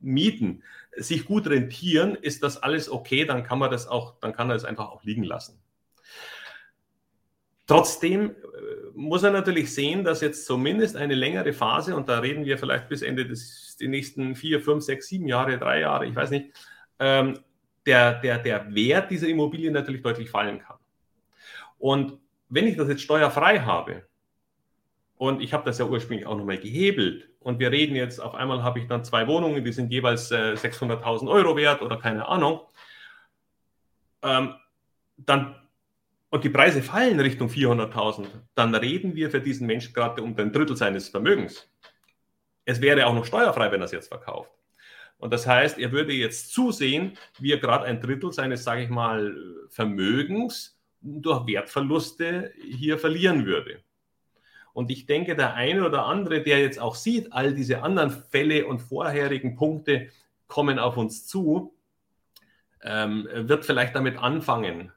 Mieten sich gut rentieren, ist das alles okay, dann kann man das auch, dann kann er es einfach auch liegen lassen. Trotzdem äh, muss er natürlich sehen, dass jetzt zumindest eine längere Phase, und da reden wir vielleicht bis Ende des die nächsten vier, fünf, sechs, sieben Jahre, drei Jahre, ich weiß nicht, ähm, der, der, der Wert dieser Immobilie natürlich deutlich fallen kann. Und wenn ich das jetzt steuerfrei habe, und ich habe das ja ursprünglich auch nochmal gehebelt. Und wir reden jetzt, auf einmal habe ich dann zwei Wohnungen, die sind jeweils äh, 600.000 Euro wert oder keine Ahnung. Ähm, dann, und die Preise fallen Richtung 400.000, dann reden wir für diesen Menschen gerade um ein Drittel seines Vermögens. Es wäre auch noch steuerfrei, wenn er es jetzt verkauft. Und das heißt, er würde jetzt zusehen, wie er gerade ein Drittel seines, sage ich mal, Vermögens durch Wertverluste hier verlieren würde. Und ich denke, der eine oder andere, der jetzt auch sieht, all diese anderen Fälle und vorherigen Punkte kommen auf uns zu, ähm, wird vielleicht damit anfangen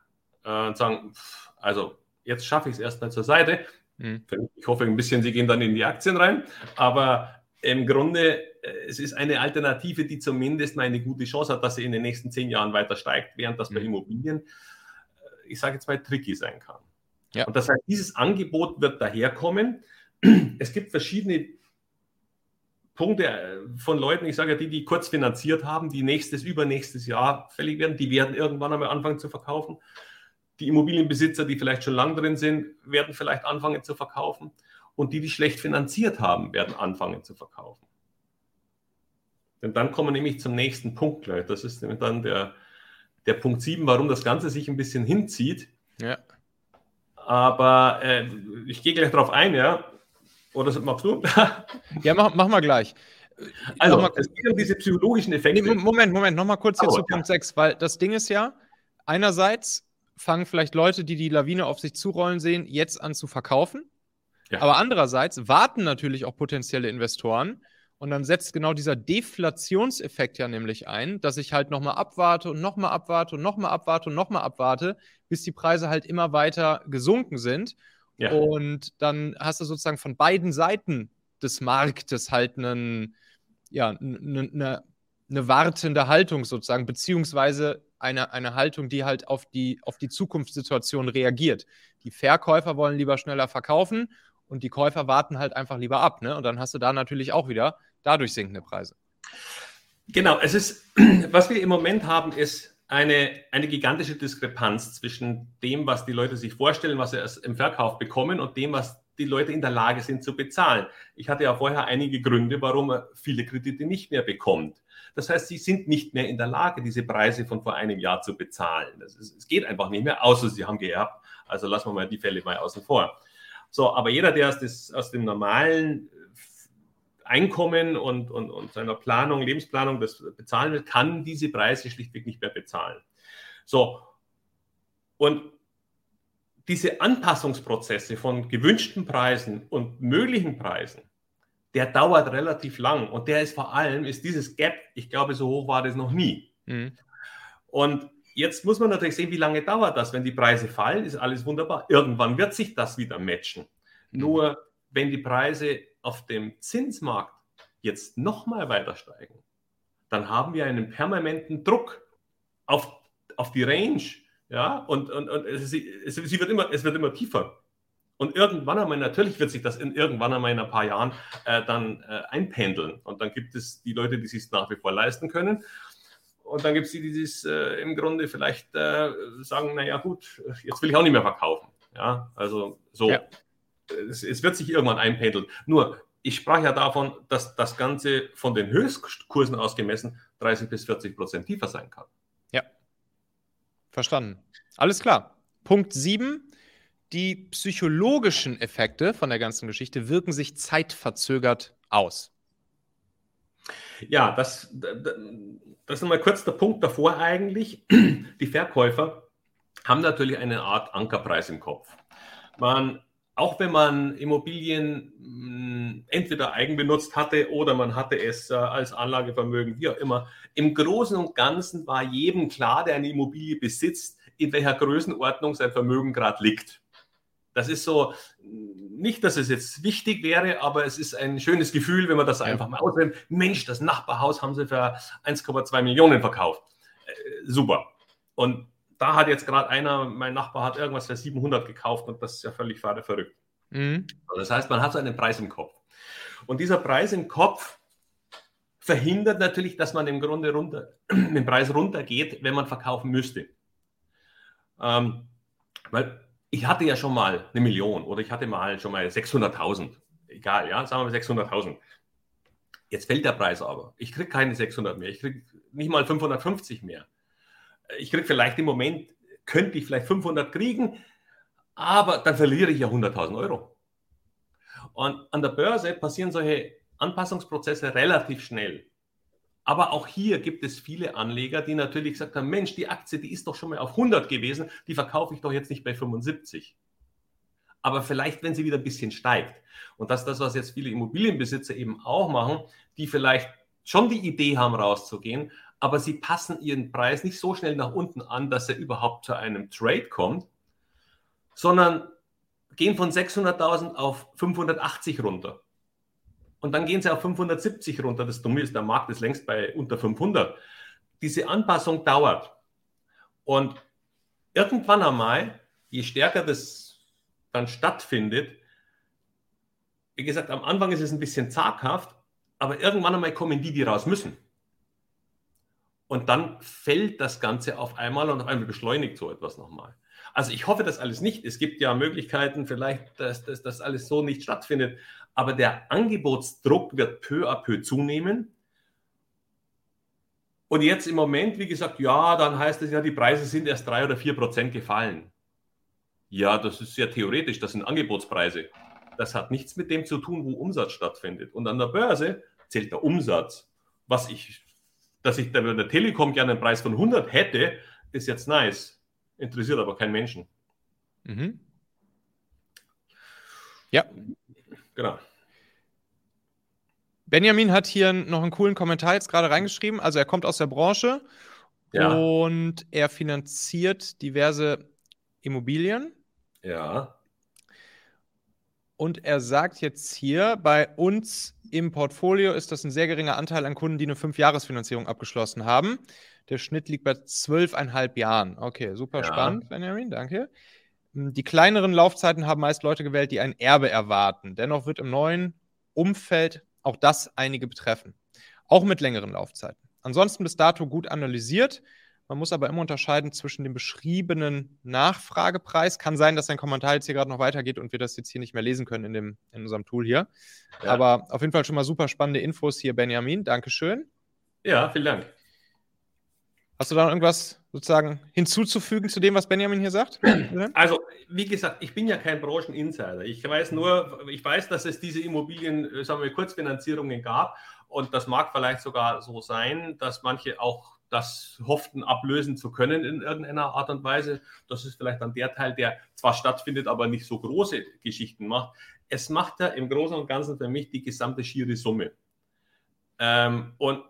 äh, und sagen, also jetzt schaffe ich es erstmal zur Seite. Mhm. Ich hoffe ein bisschen, Sie gehen dann in die Aktien rein. Aber im Grunde, äh, es ist eine Alternative, die zumindest mal eine gute Chance hat, dass sie in den nächsten zehn Jahren weiter steigt, während das mhm. bei Immobilien, äh, ich sage jetzt mal, tricky sein kann. Ja. Und das heißt, dieses Angebot wird daherkommen. Es gibt verschiedene Punkte äh, von Leuten, ich sage ja, die, die kurz finanziert haben, die nächstes, übernächstes Jahr fällig werden, die werden irgendwann einmal anfangen zu verkaufen. Die Immobilienbesitzer, die vielleicht schon lang drin sind, werden vielleicht anfangen zu verkaufen. Und die, die schlecht finanziert haben, werden anfangen zu verkaufen. Denn dann kommen wir nämlich zum nächsten Punkt gleich. Das ist dann der, der Punkt 7, warum das Ganze sich ein bisschen hinzieht. Ja. Aber äh, ich gehe gleich darauf ein, ja. Oder machst du? ja, mach, mach mal gleich. Also, mal, es geht um diese psychologischen Effekte. Nee, Moment, Moment, nochmal kurz hier oh, zu ja. Punkt 6, weil das Ding ist ja, einerseits fangen vielleicht Leute, die die Lawine auf sich zurollen sehen, jetzt an zu verkaufen. Ja. Aber andererseits warten natürlich auch potenzielle Investoren, und dann setzt genau dieser Deflationseffekt ja nämlich ein, dass ich halt nochmal abwarte und nochmal abwarte und nochmal abwarte und nochmal abwarte, bis die Preise halt immer weiter gesunken sind. Ja. Und dann hast du sozusagen von beiden Seiten des Marktes halt einen, ja, eine, eine wartende Haltung sozusagen, beziehungsweise eine, eine Haltung, die halt auf die, auf die Zukunftssituation reagiert. Die Verkäufer wollen lieber schneller verkaufen und die Käufer warten halt einfach lieber ab. Ne? Und dann hast du da natürlich auch wieder dadurch sinkende Preise. Genau, es ist, was wir im Moment haben, ist eine, eine gigantische Diskrepanz zwischen dem, was die Leute sich vorstellen, was sie im Verkauf bekommen und dem, was die Leute in der Lage sind zu bezahlen. Ich hatte ja vorher einige Gründe, warum er viele Kredite nicht mehr bekommt. Das heißt, sie sind nicht mehr in der Lage, diese Preise von vor einem Jahr zu bezahlen. Es geht einfach nicht mehr, außer sie haben geerbt. Also lassen wir mal die Fälle mal außen vor. So, aber jeder, der aus, des, aus dem normalen Einkommen und, und, und seiner Planung, Lebensplanung das bezahlen will, kann diese Preise schlichtweg nicht mehr bezahlen. So, und diese Anpassungsprozesse von gewünschten Preisen und möglichen Preisen, der dauert relativ lang und der ist vor allem, ist dieses Gap, ich glaube, so hoch war das noch nie. Mhm. Und jetzt muss man natürlich sehen, wie lange dauert das. Wenn die Preise fallen, ist alles wunderbar. Irgendwann wird sich das wieder matchen. Mhm. Nur wenn die Preise auf dem Zinsmarkt jetzt nochmal weiter steigen, dann haben wir einen permanenten Druck auf, auf die Range ja, und, und, und es, es, sie wird immer, es wird immer tiefer. Und irgendwann einmal, natürlich wird sich das in irgendwann einmal in ein paar Jahren äh, dann äh, einpendeln. Und dann gibt es die Leute, die es sich nach wie vor leisten können. Und dann gibt es die, die es äh, im Grunde vielleicht äh, sagen, naja gut, jetzt will ich auch nicht mehr verkaufen. Ja, also so. Ja. Es, es, wird sich irgendwann einpendeln. Nur, ich sprach ja davon, dass das Ganze von den Höchstkursen aus gemessen 30 bis 40 Prozent tiefer sein kann. Verstanden. Alles klar. Punkt 7. Die psychologischen Effekte von der ganzen Geschichte wirken sich zeitverzögert aus. Ja, das, das ist nochmal kurz der Punkt davor eigentlich. Die Verkäufer haben natürlich eine Art Ankerpreis im Kopf. Man auch wenn man Immobilien hm, entweder eigenbenutzt hatte oder man hatte es äh, als Anlagevermögen, wie auch immer, im Großen und Ganzen war jedem klar, der eine Immobilie besitzt, in welcher Größenordnung sein Vermögen gerade liegt. Das ist so, nicht, dass es jetzt wichtig wäre, aber es ist ein schönes Gefühl, wenn man das einfach mal ausnimmt. Mensch, das Nachbarhaus haben sie für 1,2 Millionen verkauft. Äh, super. Und da hat jetzt gerade einer, mein Nachbar hat irgendwas für 700 gekauft und das ist ja völlig verrückt. Mhm. Also das heißt, man hat so einen Preis im Kopf. Und dieser Preis im Kopf verhindert natürlich, dass man im Grunde runter, den Preis runtergeht, wenn man verkaufen müsste. Ähm, weil ich hatte ja schon mal eine Million oder ich hatte mal schon mal 600.000. Egal, ja, sagen wir 600.000. Jetzt fällt der Preis aber. Ich kriege keine 600 mehr. Ich kriege nicht mal 550 mehr ich kriege vielleicht im Moment, könnte ich vielleicht 500 kriegen, aber dann verliere ich ja 100.000 Euro. Und an der Börse passieren solche Anpassungsprozesse relativ schnell. Aber auch hier gibt es viele Anleger, die natürlich gesagt haben, Mensch, die Aktie, die ist doch schon mal auf 100 gewesen, die verkaufe ich doch jetzt nicht bei 75. Aber vielleicht, wenn sie wieder ein bisschen steigt. Und das ist das, was jetzt viele Immobilienbesitzer eben auch machen, die vielleicht schon die Idee haben, rauszugehen, aber sie passen ihren Preis nicht so schnell nach unten an, dass er überhaupt zu einem Trade kommt, sondern gehen von 600.000 auf 580 runter. Und dann gehen sie auf 570 runter. Das Dumme ist, der Markt ist längst bei unter 500. Diese Anpassung dauert. Und irgendwann einmal, je stärker das dann stattfindet, wie gesagt, am Anfang ist es ein bisschen zaghaft, aber irgendwann einmal kommen die, die raus müssen. Und dann fällt das Ganze auf einmal und auf einmal beschleunigt so etwas nochmal. Also ich hoffe das alles nicht. Es gibt ja Möglichkeiten vielleicht, dass, das alles so nicht stattfindet. Aber der Angebotsdruck wird peu à peu zunehmen. Und jetzt im Moment, wie gesagt, ja, dann heißt es ja, die Preise sind erst drei oder vier Prozent gefallen. Ja, das ist sehr theoretisch. Das sind Angebotspreise. Das hat nichts mit dem zu tun, wo Umsatz stattfindet. Und an der Börse zählt der Umsatz. Was ich dass ich bei der Telekom gerne einen Preis von 100 hätte, ist jetzt nice. Interessiert aber keinen Menschen. Mhm. Ja. Genau. Benjamin hat hier noch einen coolen Kommentar jetzt gerade reingeschrieben. Also er kommt aus der Branche ja. und er finanziert diverse Immobilien. Ja. Und er sagt jetzt hier, bei uns im Portfolio ist das ein sehr geringer Anteil an Kunden, die eine Fünfjahresfinanzierung abgeschlossen haben. Der Schnitt liegt bei zwölfeinhalb Jahren. Okay, super ja. spannend, Benjamin, danke. Hm, die kleineren Laufzeiten haben meist Leute gewählt, die ein Erbe erwarten. Dennoch wird im neuen Umfeld auch das einige betreffen. Auch mit längeren Laufzeiten. Ansonsten bis dato gut analysiert. Man muss aber immer unterscheiden zwischen dem beschriebenen Nachfragepreis. Kann sein, dass dein Kommentar jetzt hier gerade noch weitergeht und wir das jetzt hier nicht mehr lesen können in, dem, in unserem Tool hier. Ja. Aber auf jeden Fall schon mal super spannende Infos hier, Benjamin. Dankeschön. Ja, vielen Dank. Hast du da noch irgendwas sozusagen hinzuzufügen zu dem, was Benjamin hier sagt? Also, wie gesagt, ich bin ja kein Brancheninsider. Ich weiß nur, ich weiß, dass es diese Immobilien, äh, sagen wir, Kurzfinanzierungen gab. Und das mag vielleicht sogar so sein, dass manche auch das hofften, ablösen zu können in irgendeiner Art und Weise. Das ist vielleicht dann der Teil, der zwar stattfindet, aber nicht so große Geschichten macht. Es macht ja im Großen und Ganzen für mich die gesamte schiere Summe. Ähm, und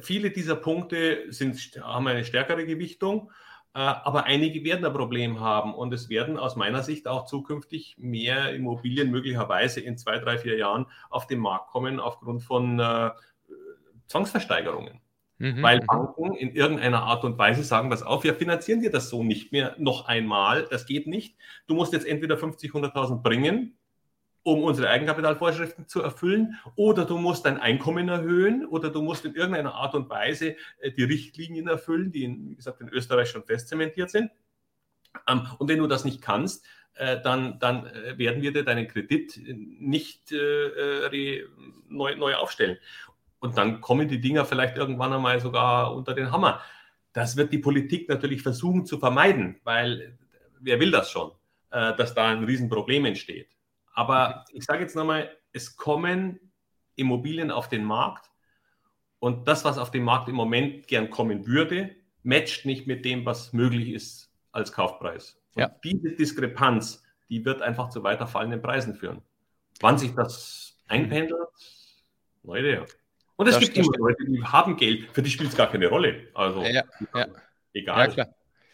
viele dieser Punkte sind, haben eine stärkere Gewichtung, äh, aber einige werden ein Problem haben und es werden aus meiner Sicht auch zukünftig mehr Immobilien möglicherweise in zwei, drei, vier Jahren auf den Markt kommen aufgrund von äh, Zwangsversteigerungen. Mhm, weil mhm. Banken in irgendeiner Art und Weise sagen, das auf, wir finanzieren dir das so nicht mehr noch einmal, das geht nicht. Du musst jetzt entweder 50, 100.000 bringen, um unsere Eigenkapitalvorschriften zu erfüllen, oder du musst dein Einkommen erhöhen, oder du musst in irgendeiner Art und Weise äh, die Richtlinien erfüllen, die, in, wie gesagt, in Österreich schon festzementiert sind. Ähm, und wenn du das nicht kannst, äh, dann, dann äh, werden wir dir deinen Kredit nicht neu, neu aufstellen. Und dann kommen die Dinger vielleicht irgendwann einmal sogar unter den Hammer. Das wird die Politik natürlich versuchen zu vermeiden, weil wer will das schon, dass da ein Riesenproblem entsteht. Aber ich sage jetzt nochmal, es kommen Immobilien auf den Markt und das, was auf dem Markt im Moment gern kommen würde, matcht nicht mit dem, was möglich ist als Kaufpreis. Und ja. diese Diskrepanz, die wird einfach zu weiter fallenden Preisen führen. Wann sich das einpendelt, neue Idee. Und es das gibt immer Leute, die haben Geld, für die spielt es gar keine Rolle. Also, ja, ja. egal. Ja.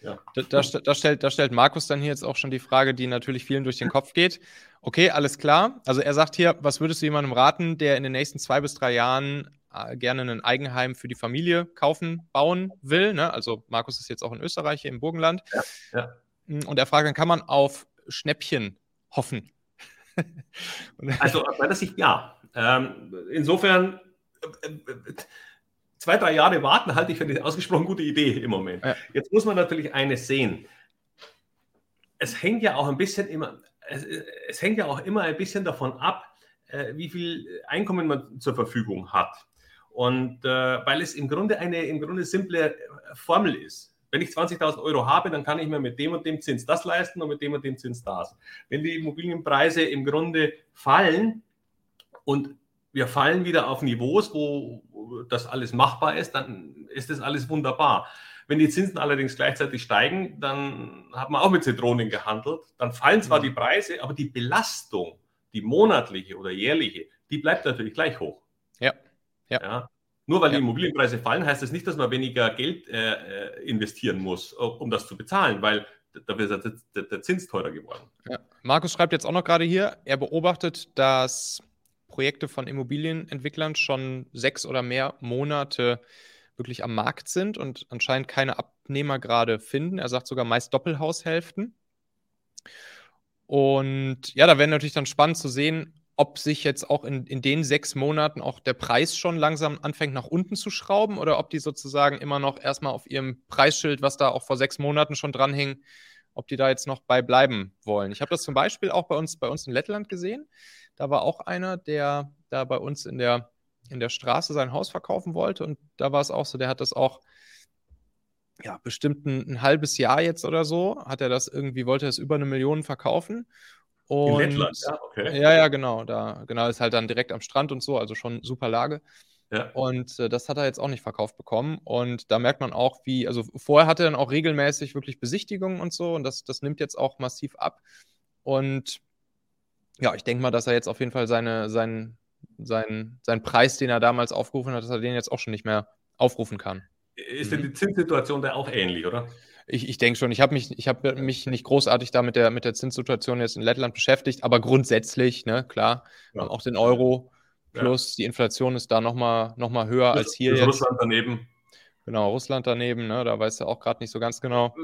Ja. Da, da, da, stellt, da stellt Markus dann hier jetzt auch schon die Frage, die natürlich vielen durch den Kopf geht. Okay, alles klar. Also er sagt hier, was würdest du jemandem raten, der in den nächsten zwei bis drei Jahren äh, gerne ein Eigenheim für die Familie kaufen, bauen will? Ne? Also Markus ist jetzt auch in Österreich, hier im Burgenland. Ja, ja. Hm, und er fragt dann, kann man auf Schnäppchen hoffen? also aus meiner Sicht ja. Ähm, insofern zwei, drei Jahre warten halte ich für eine ausgesprochen gute Idee im Moment. Ja. Jetzt muss man natürlich eines sehen. Es hängt ja auch ein bisschen immer, es, es hängt ja auch immer ein bisschen davon ab, äh, wie viel Einkommen man zur Verfügung hat. Und äh, weil es im Grunde eine im Grunde simple Formel ist. Wenn ich 20.000 Euro habe, dann kann ich mir mit dem und dem Zins das leisten und mit dem und dem Zins das. Wenn die Immobilienpreise im Grunde fallen und wir fallen wieder auf Niveaus, wo das alles machbar ist, dann ist das alles wunderbar. Wenn die Zinsen allerdings gleichzeitig steigen, dann hat man auch mit Zitronen gehandelt. Dann fallen zwar mhm. die Preise, aber die Belastung, die monatliche oder jährliche, die bleibt natürlich gleich hoch. Ja. ja. ja. Nur weil ja. die Immobilienpreise fallen, heißt das nicht, dass man weniger Geld äh, äh investieren muss, um das zu bezahlen, weil da wird der, der Zins teurer geworden. Ja. Markus schreibt jetzt auch noch gerade hier, er beobachtet, dass Projekte von Immobilienentwicklern schon sechs oder mehr Monate wirklich am Markt sind und anscheinend keine Abnehmer gerade finden. Er sagt sogar meist Doppelhaushälften. Und ja, da wäre natürlich dann spannend zu sehen, ob sich jetzt auch in, in den sechs Monaten auch der Preis schon langsam anfängt nach unten zu schrauben oder ob die sozusagen immer noch erstmal auf ihrem Preisschild, was da auch vor sechs Monaten schon dran hing, ob die da jetzt noch bei bleiben wollen. Ich habe das zum Beispiel auch bei uns, bei uns in Lettland gesehen. Da war auch einer, der da bei uns in der, in der Straße sein Haus verkaufen wollte. Und da war es auch so, der hat das auch ja, bestimmt ein, ein, halbes Jahr jetzt oder so, hat er das irgendwie, wollte es über eine Million verkaufen. Und, in Lettland, ja, okay. Ja, ja, genau. Da, genau, ist halt dann direkt am Strand und so, also schon super Lage. Ja. Und äh, das hat er jetzt auch nicht verkauft bekommen. Und da merkt man auch, wie, also vorher hatte er dann auch regelmäßig wirklich Besichtigungen und so. Und das, das nimmt jetzt auch massiv ab. Und ja, ich denke mal, dass er jetzt auf jeden Fall seine, seinen, seinen, seinen Preis, den er damals aufgerufen hat, dass er den jetzt auch schon nicht mehr aufrufen kann. Ist denn mhm. die Zinssituation da auch ähnlich, oder? Ich, ich denke schon, ich habe mich, hab mich nicht großartig da mit der, mit der Zinssituation jetzt in Lettland beschäftigt, aber grundsätzlich, ne, klar, ja. auch den Euro plus ja. die Inflation ist da nochmal noch mal höher das, als hier. Ist Russland daneben. Genau, Russland daneben, ne, da weißt du auch gerade nicht so ganz genau.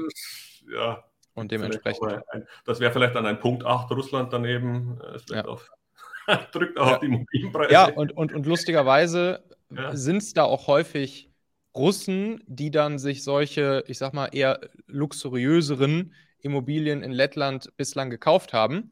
Ja. Und dementsprechend. Ein, das wäre vielleicht dann ein Punkt 8 Russland daneben. Ja. auf, drückt auch ja. auf die Immobilienpreise. Ja, und, und, und lustigerweise ja. sind es da auch häufig Russen, die dann sich solche, ich sag mal, eher luxuriöseren Immobilien in Lettland bislang gekauft haben.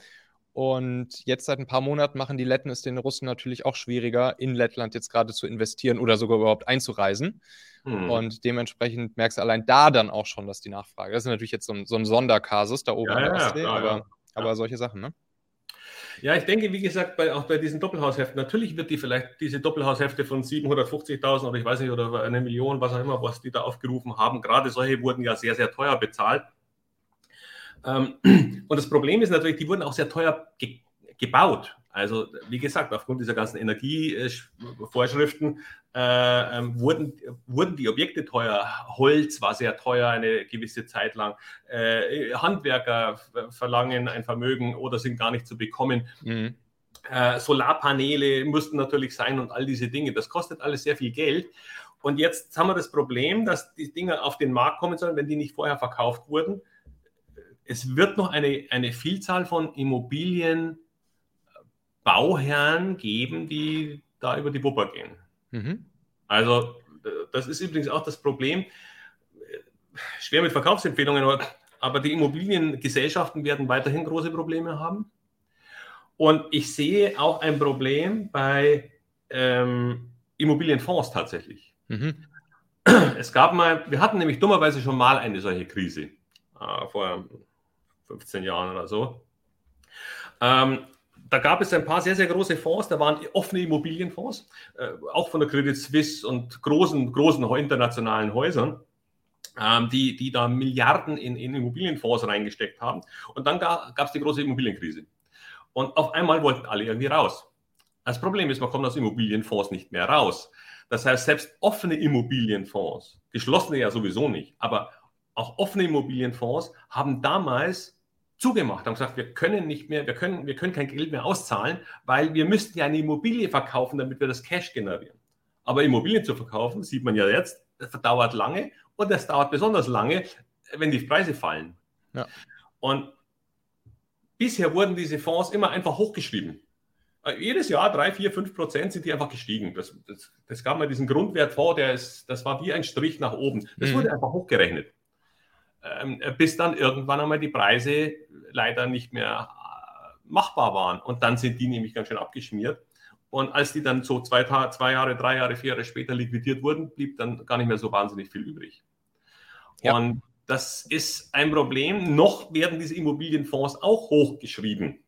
Und jetzt seit ein paar Monaten machen die Letten es den Russen natürlich auch schwieriger, in Lettland jetzt gerade zu investieren oder sogar überhaupt einzureisen. Hm. Und dementsprechend merkst du allein da dann auch schon, dass die Nachfrage. Das ist natürlich jetzt so ein, so ein Sonderkasus da oben ja, in der Ostsee, ja, aber, aber solche Sachen, ne? Ja, ich denke, wie gesagt, bei, auch bei diesen Doppelhausheften, natürlich wird die vielleicht diese Doppelhaushefte von 750.000 oder ich weiß nicht, oder eine Million, was auch immer, was die da aufgerufen haben, gerade solche wurden ja sehr, sehr teuer bezahlt. Ähm, und das Problem ist natürlich, die wurden auch sehr teuer ge gebaut. Also wie gesagt, aufgrund dieser ganzen Energievorschriften äh, ähm, wurden, wurden die Objekte teuer. Holz war sehr teuer eine gewisse Zeit lang. Äh, Handwerker verlangen ein Vermögen oder sind gar nicht zu bekommen. Mhm. Äh, Solarpaneele mussten natürlich sein und all diese Dinge. Das kostet alles sehr viel Geld. Und jetzt haben wir das Problem, dass die Dinge auf den Markt kommen sollen, wenn die nicht vorher verkauft wurden. Es wird noch eine, eine Vielzahl von Immobilien Bauherren geben, die da über die Wupper gehen. Mhm. Also, das ist übrigens auch das Problem. Schwer mit Verkaufsempfehlungen, aber die Immobiliengesellschaften werden weiterhin große Probleme haben. Und ich sehe auch ein Problem bei ähm, Immobilienfonds tatsächlich. Mhm. Es gab mal, wir hatten nämlich dummerweise schon mal eine solche Krise äh, vor 15 Jahren oder so. Ähm, da gab es ein paar sehr, sehr große Fonds, da waren offene Immobilienfonds, äh, auch von der Credit Suisse und großen, großen internationalen Häusern, ähm, die, die da Milliarden in, in Immobilienfonds reingesteckt haben. Und dann gab es die große Immobilienkrise. Und auf einmal wollten alle irgendwie raus. Das Problem ist, man kommt aus Immobilienfonds nicht mehr raus. Das heißt, selbst offene Immobilienfonds, geschlossene ja sowieso nicht, aber auch offene Immobilienfonds haben damals zugemacht, haben gesagt, wir können nicht mehr, wir können, wir können kein Geld mehr auszahlen, weil wir müssten ja eine Immobilie verkaufen, damit wir das Cash generieren. Aber Immobilien zu verkaufen, sieht man ja jetzt, das dauert lange und das dauert besonders lange, wenn die Preise fallen. Ja. Und bisher wurden diese Fonds immer einfach hochgeschrieben. Jedes Jahr drei, vier, fünf Prozent sind die einfach gestiegen. Das, das, das gab mal diesen Grundwertfonds, der ist, das war wie ein Strich nach oben. Das mhm. wurde einfach hochgerechnet ähm, bis dann irgendwann einmal die Preise leider nicht mehr äh, machbar waren. Und dann sind die nämlich ganz schön abgeschmiert. Und als die dann so zwei, zwei Jahre, drei Jahre, vier Jahre später liquidiert wurden, blieb dann gar nicht mehr so wahnsinnig viel übrig. Ja. Und das ist ein Problem. Noch werden diese Immobilienfonds auch hochgeschrieben.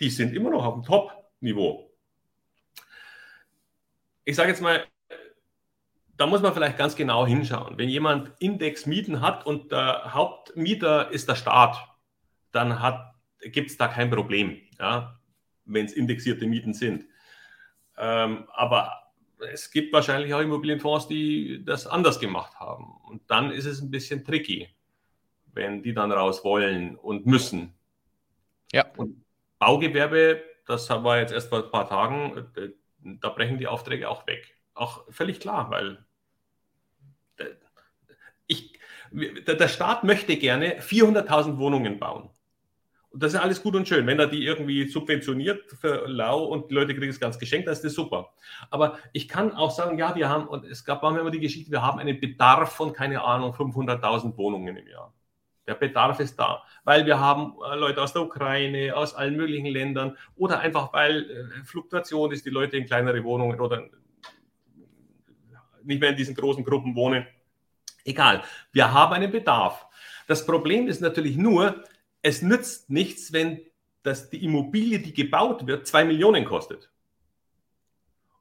Die sind immer noch auf dem Top-Niveau. Ich sage jetzt mal, da muss man vielleicht ganz genau hinschauen. Wenn jemand Indexmieten hat und der Hauptmieter ist der Staat, dann gibt es da kein Problem, ja, wenn es indexierte Mieten sind. Ähm, aber es gibt wahrscheinlich auch Immobilienfonds, die das anders gemacht haben. Und dann ist es ein bisschen tricky, wenn die dann raus wollen und müssen. Ja. Und Baugewerbe, das war jetzt erst vor ein paar Tagen, äh, da brechen die Aufträge auch weg. Auch völlig klar, weil ich, der Staat möchte gerne 400.000 Wohnungen bauen. Und das ist alles gut und schön. Wenn er die irgendwie subventioniert für lau und die Leute kriegen es ganz geschenkt, dann ist das super. Aber ich kann auch sagen, ja, wir haben, und es gab immer die Geschichte, wir haben einen Bedarf von, keine Ahnung, 500.000 Wohnungen im Jahr. Der Bedarf ist da, weil wir haben äh, Leute aus der Ukraine, aus allen möglichen Ländern oder einfach weil äh, Fluktuation ist, die Leute in kleinere Wohnungen oder nicht mehr in diesen großen Gruppen wohnen. Egal, wir haben einen Bedarf. Das Problem ist natürlich nur, es nützt nichts, wenn das, die Immobilie, die gebaut wird, zwei Millionen kostet.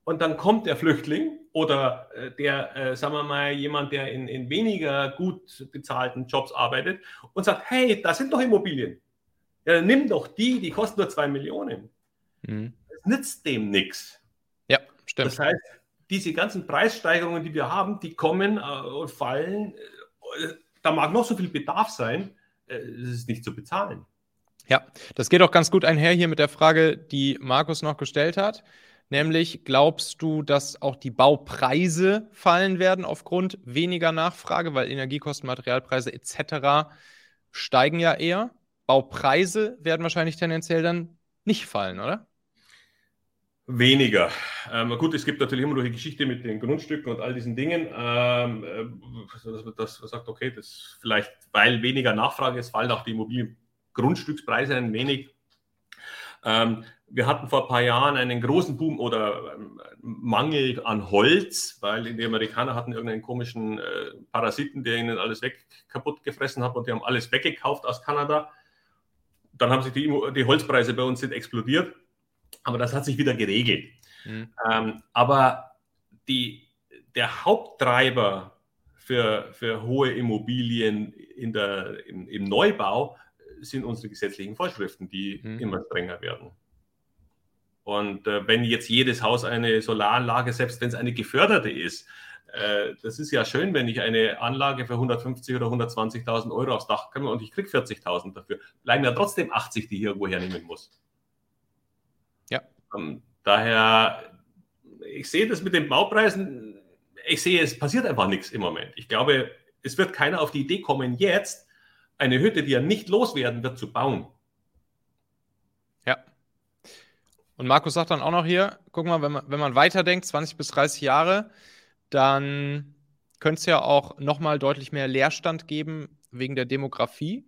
Und dann kommt der Flüchtling oder äh, der, äh, sagen wir mal, jemand, der in, in weniger gut bezahlten Jobs arbeitet und sagt, hey, da sind doch Immobilien. Ja, nimm doch die, die kosten nur zwei Millionen. Mhm. Das nützt dem nichts. Ja, stimmt. Das heißt, diese ganzen Preissteigerungen, die wir haben, die kommen äh, und fallen. Äh, da mag noch so viel Bedarf sein, äh, es ist nicht zu bezahlen. Ja, das geht auch ganz gut einher hier mit der Frage, die Markus noch gestellt hat. Nämlich, glaubst du, dass auch die Baupreise fallen werden aufgrund weniger Nachfrage, weil Energiekosten, Materialpreise etc. steigen ja eher? Baupreise werden wahrscheinlich tendenziell dann nicht fallen, oder? Weniger. Ähm, gut, es gibt natürlich immer noch die Geschichte mit den Grundstücken und all diesen Dingen. Ähm, äh, das, das sagt, okay, das vielleicht, weil weniger Nachfrage ist, fallen auch die Immobiliengrundstückspreise ein wenig. Ähm, wir hatten vor ein paar Jahren einen großen Boom oder ähm, Mangel an Holz, weil die Amerikaner hatten irgendeinen komischen äh, Parasiten, der ihnen alles weg kaputt gefressen hat und die haben alles weggekauft aus Kanada. Dann haben sich die, die Holzpreise bei uns sind explodiert, aber das hat sich wieder geregelt. Mhm. Ähm, aber die, der Haupttreiber für, für hohe Immobilien in der, im, im Neubau sind unsere gesetzlichen Vorschriften, die mhm. immer strenger werden. Und äh, wenn jetzt jedes Haus eine Solaranlage, selbst wenn es eine geförderte ist, äh, das ist ja schön, wenn ich eine Anlage für 150 oder 120.000 Euro aufs Dach komme und ich kriege 40.000 dafür, bleiben ja trotzdem 80, die ich irgendwo hernehmen muss. Ja. Ähm, daher, ich sehe das mit den Baupreisen, ich sehe, es passiert einfach nichts im Moment. Ich glaube, es wird keiner auf die Idee kommen, jetzt eine Hütte, die er nicht loswerden wird, zu bauen. Und Markus sagt dann auch noch hier, guck mal, wenn man, wenn man weiterdenkt, 20 bis 30 Jahre, dann könnte es ja auch nochmal deutlich mehr Leerstand geben wegen der Demografie.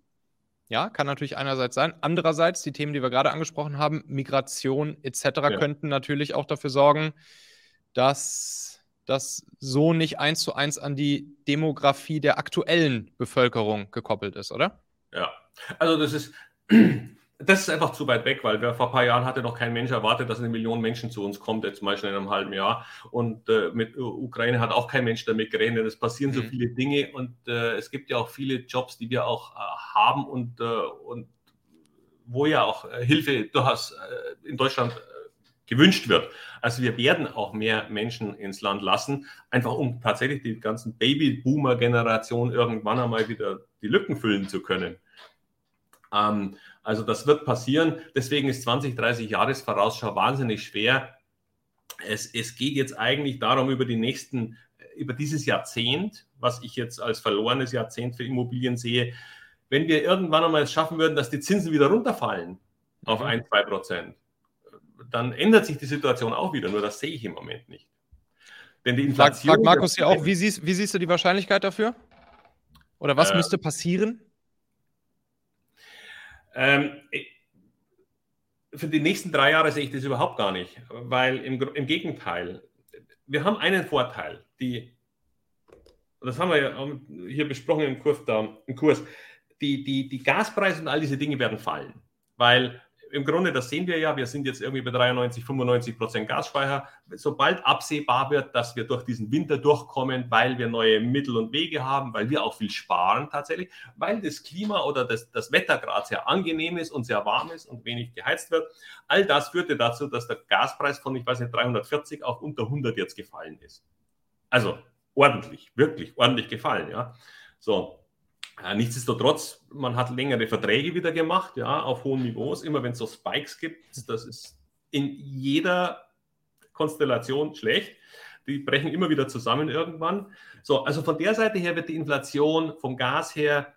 Ja, kann natürlich einerseits sein. Andererseits, die Themen, die wir gerade angesprochen haben, Migration etc., ja. könnten natürlich auch dafür sorgen, dass das so nicht eins zu eins an die Demografie der aktuellen Bevölkerung gekoppelt ist, oder? Ja, also das ist, das ist einfach zu weit weg, weil wir vor ein paar Jahren hatte noch kein Mensch erwartet, dass eine Million Menschen zu uns kommt, jetzt mal schnell in einem halben Jahr. Und äh, mit Ukraine hat auch kein Mensch damit gerechnet. Es passieren mhm. so viele Dinge und äh, es gibt ja auch viele Jobs, die wir auch äh, haben und, äh, und wo ja auch äh, Hilfe durchaus äh, in Deutschland gewünscht wird. Also wir werden auch mehr Menschen ins Land lassen, einfach um tatsächlich die ganzen Babyboomer-Generation irgendwann einmal wieder die Lücken füllen zu können. Ähm, also das wird passieren. Deswegen ist 20, 30 Jahresvorausschau wahnsinnig schwer. Es, es geht jetzt eigentlich darum, über die nächsten, über dieses Jahrzehnt, was ich jetzt als verlorenes Jahrzehnt für Immobilien sehe, wenn wir irgendwann einmal es schaffen würden, dass die Zinsen wieder runterfallen auf 1, mhm. 2 Prozent, dann ändert sich die Situation auch wieder. Nur das sehe ich im Moment nicht. Denn die Inflation. Frag, Markus hier auch, wie siehst, wie siehst du die Wahrscheinlichkeit dafür? Oder was äh, müsste passieren? Ähm, für die nächsten drei Jahre sehe ich das überhaupt gar nicht, weil im, im Gegenteil, wir haben einen Vorteil, die, das haben wir ja hier besprochen im Kurs, da, im Kurs die, die, die Gaspreise und all diese Dinge werden fallen, weil im Grunde, das sehen wir ja, wir sind jetzt irgendwie bei 93, 95 Prozent Gasspeicher. Sobald absehbar wird, dass wir durch diesen Winter durchkommen, weil wir neue Mittel und Wege haben, weil wir auch viel sparen tatsächlich, weil das Klima oder das, das Wetter gerade sehr angenehm ist und sehr warm ist und wenig geheizt wird, all das führte dazu, dass der Gaspreis von, ich weiß nicht, 340 auf unter 100 jetzt gefallen ist. Also ordentlich, wirklich ordentlich gefallen, ja. So, ja, nichtsdestotrotz, man hat längere Verträge wieder gemacht, ja, auf hohen Niveaus. Immer wenn es so Spikes gibt, das ist in jeder Konstellation schlecht. Die brechen immer wieder zusammen irgendwann. So, also von der Seite her wird die Inflation vom Gas her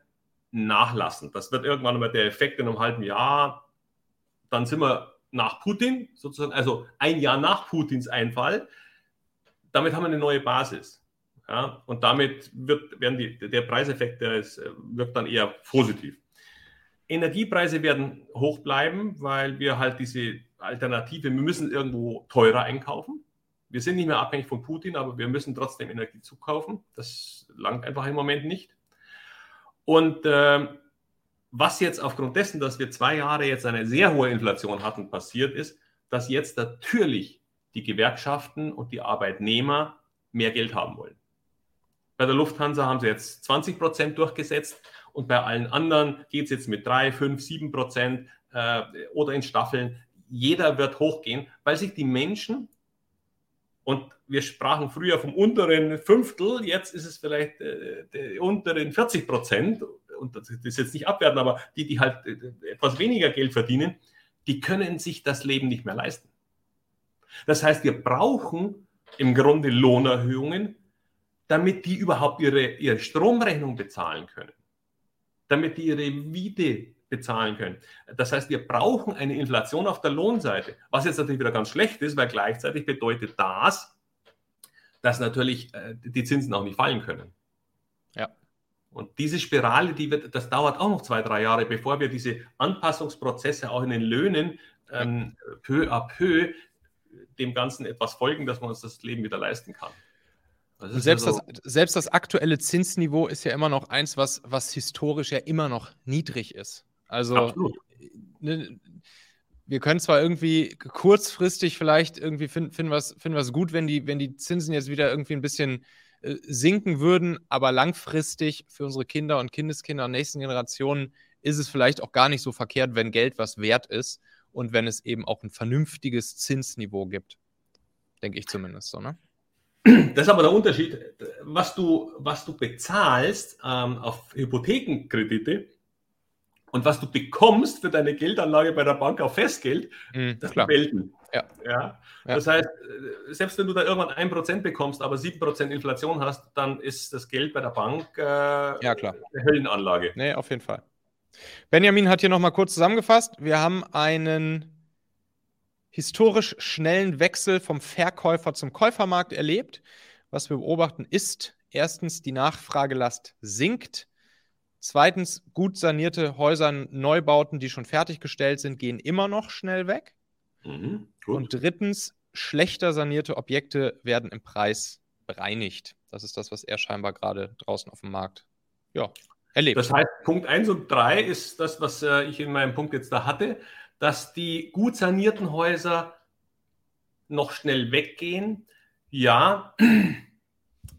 nachlassen. Das wird irgendwann mal der Effekt in einem halben Jahr. Dann sind wir nach Putin, sozusagen, also ein Jahr nach Putins Einfall. Damit haben wir eine neue Basis. Ja, und damit wird, werden die, der Preiseffekt der ist, äh, wirkt dann eher positiv. Energiepreise werden hoch bleiben, weil wir halt diese Alternative, wir müssen irgendwo teurer einkaufen. Wir sind nicht mehr abhängig von Putin, aber wir müssen trotzdem Energie zukaufen. Das langt einfach im Moment nicht. Und äh, was jetzt aufgrund dessen, dass wir zwei Jahre jetzt eine sehr hohe Inflation hatten, passiert ist, dass jetzt natürlich die Gewerkschaften und die Arbeitnehmer mehr Geld haben wollen. Bei der Lufthansa haben sie jetzt 20 Prozent durchgesetzt und bei allen anderen geht es jetzt mit 3, 5, 7 Prozent äh, oder in Staffeln. Jeder wird hochgehen, weil sich die Menschen Und wir sprachen früher vom unteren Fünftel, jetzt ist es vielleicht äh, die unteren 40 Prozent. Und das ist jetzt nicht abwerten, aber die, die halt äh, etwas weniger Geld verdienen, die können sich das Leben nicht mehr leisten. Das heißt, wir brauchen im Grunde Lohnerhöhungen, damit die überhaupt ihre, ihre Stromrechnung bezahlen können, damit die ihre Miete bezahlen können. Das heißt, wir brauchen eine Inflation auf der Lohnseite, was jetzt natürlich wieder ganz schlecht ist, weil gleichzeitig bedeutet das, dass natürlich äh, die Zinsen auch nicht fallen können. Ja. Und diese Spirale, die wird, das dauert auch noch zwei, drei Jahre, bevor wir diese Anpassungsprozesse auch in den Löhnen ähm, peu à peu dem Ganzen etwas folgen, dass man uns das Leben wieder leisten kann. Das selbst, ja so das, selbst das aktuelle Zinsniveau ist ja immer noch eins, was, was historisch ja immer noch niedrig ist. Also ne, wir können zwar irgendwie kurzfristig vielleicht irgendwie finden, finden wir es finden gut, wenn die, wenn die Zinsen jetzt wieder irgendwie ein bisschen äh, sinken würden, aber langfristig für unsere Kinder und Kindeskinder und nächsten Generationen ist es vielleicht auch gar nicht so verkehrt, wenn Geld was wert ist und wenn es eben auch ein vernünftiges Zinsniveau gibt. Denke ich zumindest so, ne? Das ist aber der Unterschied. Was du, was du bezahlst ähm, auf Hypothekenkredite, und was du bekommst für deine Geldanlage bei der Bank auf Festgeld, mhm, das sind Welten. Ja. Ja? Das heißt, äh, selbst wenn du da irgendwann 1% bekommst, aber 7% Inflation hast, dann ist das Geld bei der Bank äh, ja, klar. eine Höllenanlage. Nee, auf jeden Fall. Benjamin hat hier nochmal kurz zusammengefasst. Wir haben einen historisch schnellen Wechsel vom Verkäufer zum Käufermarkt erlebt. Was wir beobachten ist, erstens, die Nachfragelast sinkt. Zweitens, gut sanierte Häuser, Neubauten, die schon fertiggestellt sind, gehen immer noch schnell weg. Mhm, und drittens, schlechter sanierte Objekte werden im Preis bereinigt. Das ist das, was er scheinbar gerade draußen auf dem Markt ja, erlebt. Das heißt, Punkt 1 und 3 ist das, was äh, ich in meinem Punkt jetzt da hatte, dass die gut sanierten Häuser noch schnell weggehen. Ja,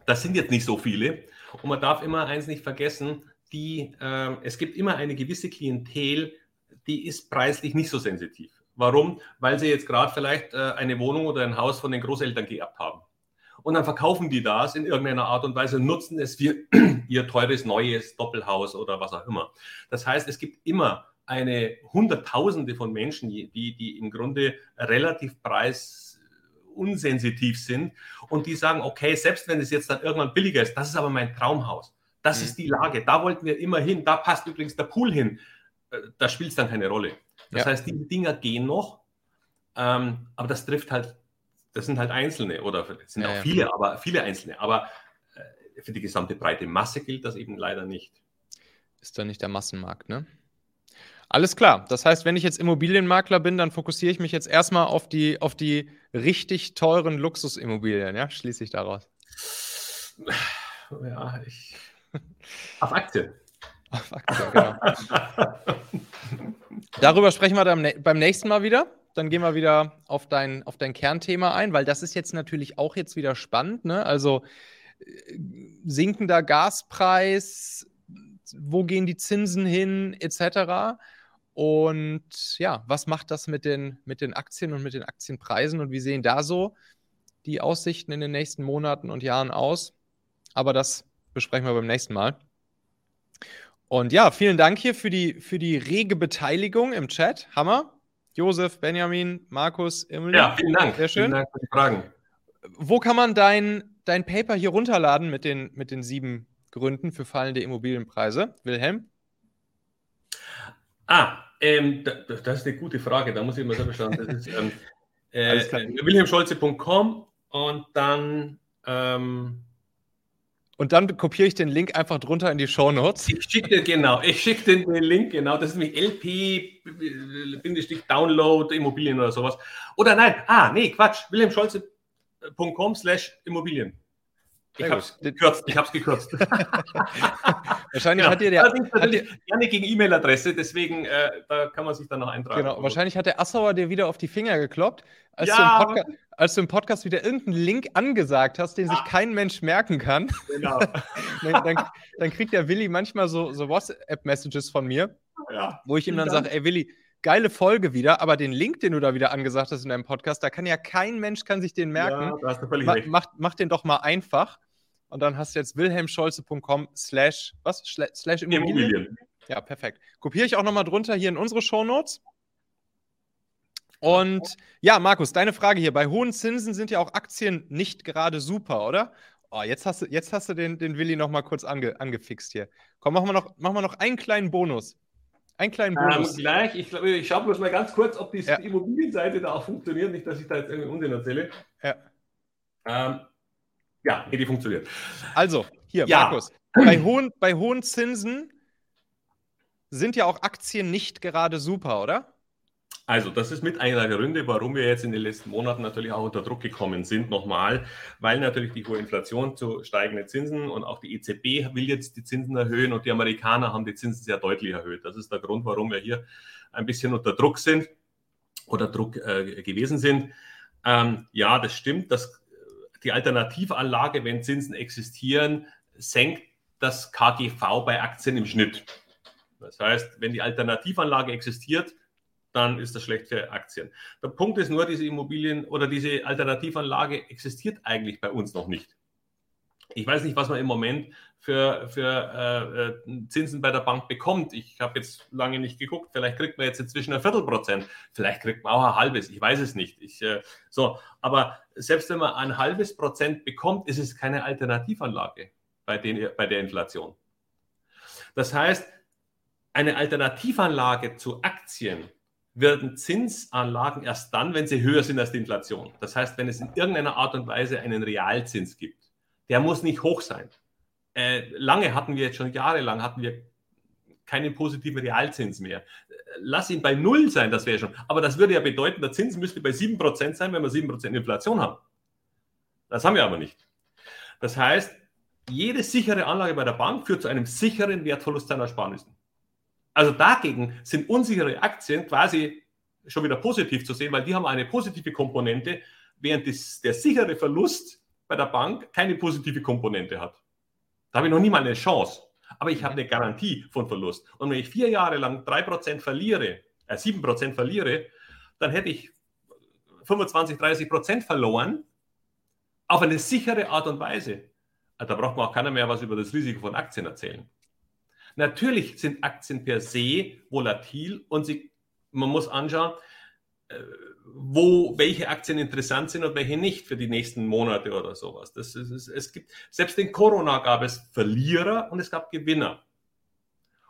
das sind jetzt nicht so viele. Und man darf immer eins nicht vergessen, die, äh, es gibt immer eine gewisse Klientel, die ist preislich nicht so sensitiv. Warum? Weil sie jetzt gerade vielleicht äh, eine Wohnung oder ein Haus von den Großeltern geerbt haben. Und dann verkaufen die das in irgendeiner Art und Weise nutzen es für ihr teures neues Doppelhaus oder was auch immer. Das heißt, es gibt immer eine Hunderttausende von Menschen, die, die im Grunde relativ preisunsensitiv sind und die sagen, okay, selbst wenn es jetzt dann irgendwann billiger ist, das ist aber mein Traumhaus. Das mhm. ist die Lage. Da wollten wir immer hin. Da passt übrigens der Pool hin. Äh, da spielt es dann keine Rolle. Das ja. heißt, diese Dinger gehen noch, ähm, aber das trifft halt, das sind halt Einzelne oder es sind ja, auch viele, ja. aber viele Einzelne. Aber äh, für die gesamte breite Masse gilt das eben leider nicht. Ist da nicht der Massenmarkt, ne? Alles klar. Das heißt, wenn ich jetzt Immobilienmakler bin, dann fokussiere ich mich jetzt erstmal auf die, auf die richtig teuren Luxusimmobilien, ja? Schließe ich daraus. Ja, ich auf Aktien. Auf Aktien, genau. Darüber sprechen wir dann beim nächsten Mal wieder. Dann gehen wir wieder auf dein, auf dein Kernthema ein, weil das ist jetzt natürlich auch jetzt wieder spannend. Ne? Also äh, sinkender Gaspreis, wo gehen die Zinsen hin, etc. Und ja, was macht das mit den, mit den Aktien und mit den Aktienpreisen und wie sehen da so die Aussichten in den nächsten Monaten und Jahren aus? Aber das besprechen wir beim nächsten Mal. Und ja, vielen Dank hier für die, für die rege Beteiligung im Chat. Hammer. Josef, Benjamin, Markus, Emily. Ja, vielen Dank. Sehr schön. Vielen Dank für die Fragen. Wo kann man dein, dein Paper hier runterladen mit den, mit den sieben Gründen für fallende Immobilienpreise? Wilhelm? Ah, ähm, das, ist eine gute Frage. Da muss ich mal selber schauen. Das ist ähm, äh, wilhelmscholze.com und dann ähm, und dann kopiere ich den Link einfach drunter in die Show Notes. Ich schicke genau, ich schicke den, den, Link, genau. Das ist nämlich LP-Download Immobilien oder sowas. Oder nein, ah, nee, Quatsch, wilhelmscholze.com slash Immobilien. Ich habe es gekürzt. Ich habe es gekürzt. wahrscheinlich genau. hat dir der. Das hat dir, gerne gegen E-Mail-Adresse, deswegen äh, da kann man sich dann noch eintragen. Genau, wahrscheinlich hat der Assauer dir wieder auf die Finger gekloppt, als, ja. du, im als du im Podcast wieder irgendeinen Link angesagt hast, den ja. sich kein Mensch merken kann. Genau. dann, dann, dann, kriegt der Willi manchmal so, so WhatsApp-Messages von mir, ja. wo ich ihm dann sage: Ey, Willi, geile Folge wieder, aber den Link, den du da wieder angesagt hast in deinem Podcast, da kann ja kein Mensch kann sich den merken. Ja, da hast du völlig Ma recht. Mach, mach den doch mal einfach. Und dann hast du jetzt wilhelmscholze.com slash, was? Slash Immobilien? Immobilien. Ja, perfekt. Kopiere ich auch nochmal drunter hier in unsere Shownotes. Und ja, Markus, deine Frage hier. Bei hohen Zinsen sind ja auch Aktien nicht gerade super, oder? Oh, jetzt hast du, jetzt hast du den, den Willi noch mal kurz ange, angefixt hier. Komm, machen wir, noch, machen wir noch einen kleinen Bonus. Einen kleinen ähm, Bonus. Ähm, gleich, ich, ich schaue bloß mal ganz kurz, ob die ja. Immobilienseite da auch funktioniert. Nicht, dass ich da jetzt irgendwie Unsinn erzähle. Ja. Ähm, ja, nee, die funktioniert. Also, hier, ja. Markus. Bei hohen, bei hohen Zinsen sind ja auch Aktien nicht gerade super, oder? Also, das ist mit einer der Gründe, warum wir jetzt in den letzten Monaten natürlich auch unter Druck gekommen sind, nochmal, weil natürlich die hohe Inflation zu steigenden Zinsen und auch die EZB will jetzt die Zinsen erhöhen und die Amerikaner haben die Zinsen sehr deutlich erhöht. Das ist der Grund, warum wir hier ein bisschen unter Druck sind oder Druck äh, gewesen sind. Ähm, ja, das stimmt, dass die Alternativanlage, wenn Zinsen existieren, senkt das KGV bei Aktien im Schnitt. Das heißt, wenn die Alternativanlage existiert, dann ist das schlecht für Aktien. Der Punkt ist nur, diese Immobilien oder diese Alternativanlage existiert eigentlich bei uns noch nicht. Ich weiß nicht, was man im Moment für, für äh, äh Zinsen bei der Bank bekommt. Ich habe jetzt lange nicht geguckt. Vielleicht kriegt man jetzt inzwischen ein Viertelprozent. Vielleicht kriegt man auch ein halbes. Ich weiß es nicht. Ich, äh, so, aber selbst wenn man ein halbes Prozent bekommt, ist es keine Alternativanlage bei, den, bei der Inflation. Das heißt, eine Alternativanlage zu Aktien werden Zinsanlagen erst dann, wenn sie höher sind als die Inflation. Das heißt, wenn es in irgendeiner Art und Weise einen Realzins gibt, der muss nicht hoch sein. Äh, lange hatten wir jetzt schon jahrelang hatten wir keinen positiven Realzins mehr. Lass ihn bei Null sein, das wäre schon. Aber das würde ja bedeuten, der Zins müsste bei 7% sein, wenn wir 7% Inflation haben. Das haben wir aber nicht. Das heißt, jede sichere Anlage bei der Bank führt zu einem sicheren Wertverlust seiner Sparnissen. Also dagegen sind unsichere Aktien quasi schon wieder positiv zu sehen, weil die haben eine positive Komponente, während das, der sichere Verlust bei der Bank keine positive Komponente hat. Da habe ich noch nie mal eine Chance. Aber ich habe eine Garantie von Verlust. Und wenn ich vier Jahre lang 3% verliere, äh 7% verliere, dann hätte ich 25, 30% verloren auf eine sichere Art und Weise. Da braucht man auch keiner mehr was über das Risiko von Aktien erzählen. Natürlich sind Aktien per se volatil und sie, man muss anschauen, äh, wo welche Aktien interessant sind und welche nicht für die nächsten Monate oder sowas. Das ist, es gibt, selbst in Corona gab es Verlierer und es gab Gewinner.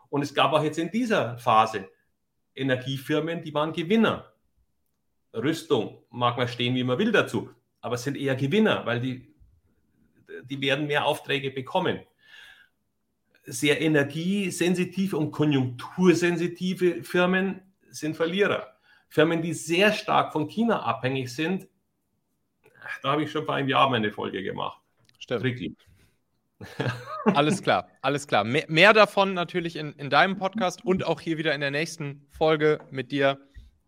Und es gab auch jetzt in dieser Phase Energiefirmen, die waren Gewinner. Rüstung mag man stehen, wie man will dazu, aber es sind eher Gewinner, weil die, die werden mehr Aufträge bekommen sehr energiesensitive und konjunktursensitive Firmen sind Verlierer. Firmen, die sehr stark von China abhängig sind, da habe ich schon vor einem Jahr meine Folge gemacht. Stimmt. alles klar, alles klar. Mehr, mehr davon natürlich in, in, deinem Podcast und auch hier wieder in der nächsten Folge mit dir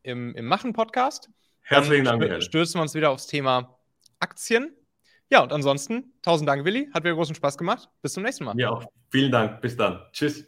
im, im Machen-Podcast. Herzlichen Dank. Stürzen wir uns wieder aufs Thema Aktien. Ja, und ansonsten, tausend Dank, Willi. Hat mir großen Spaß gemacht. Bis zum nächsten Mal. Ja, vielen Dank. Bis dann. Tschüss.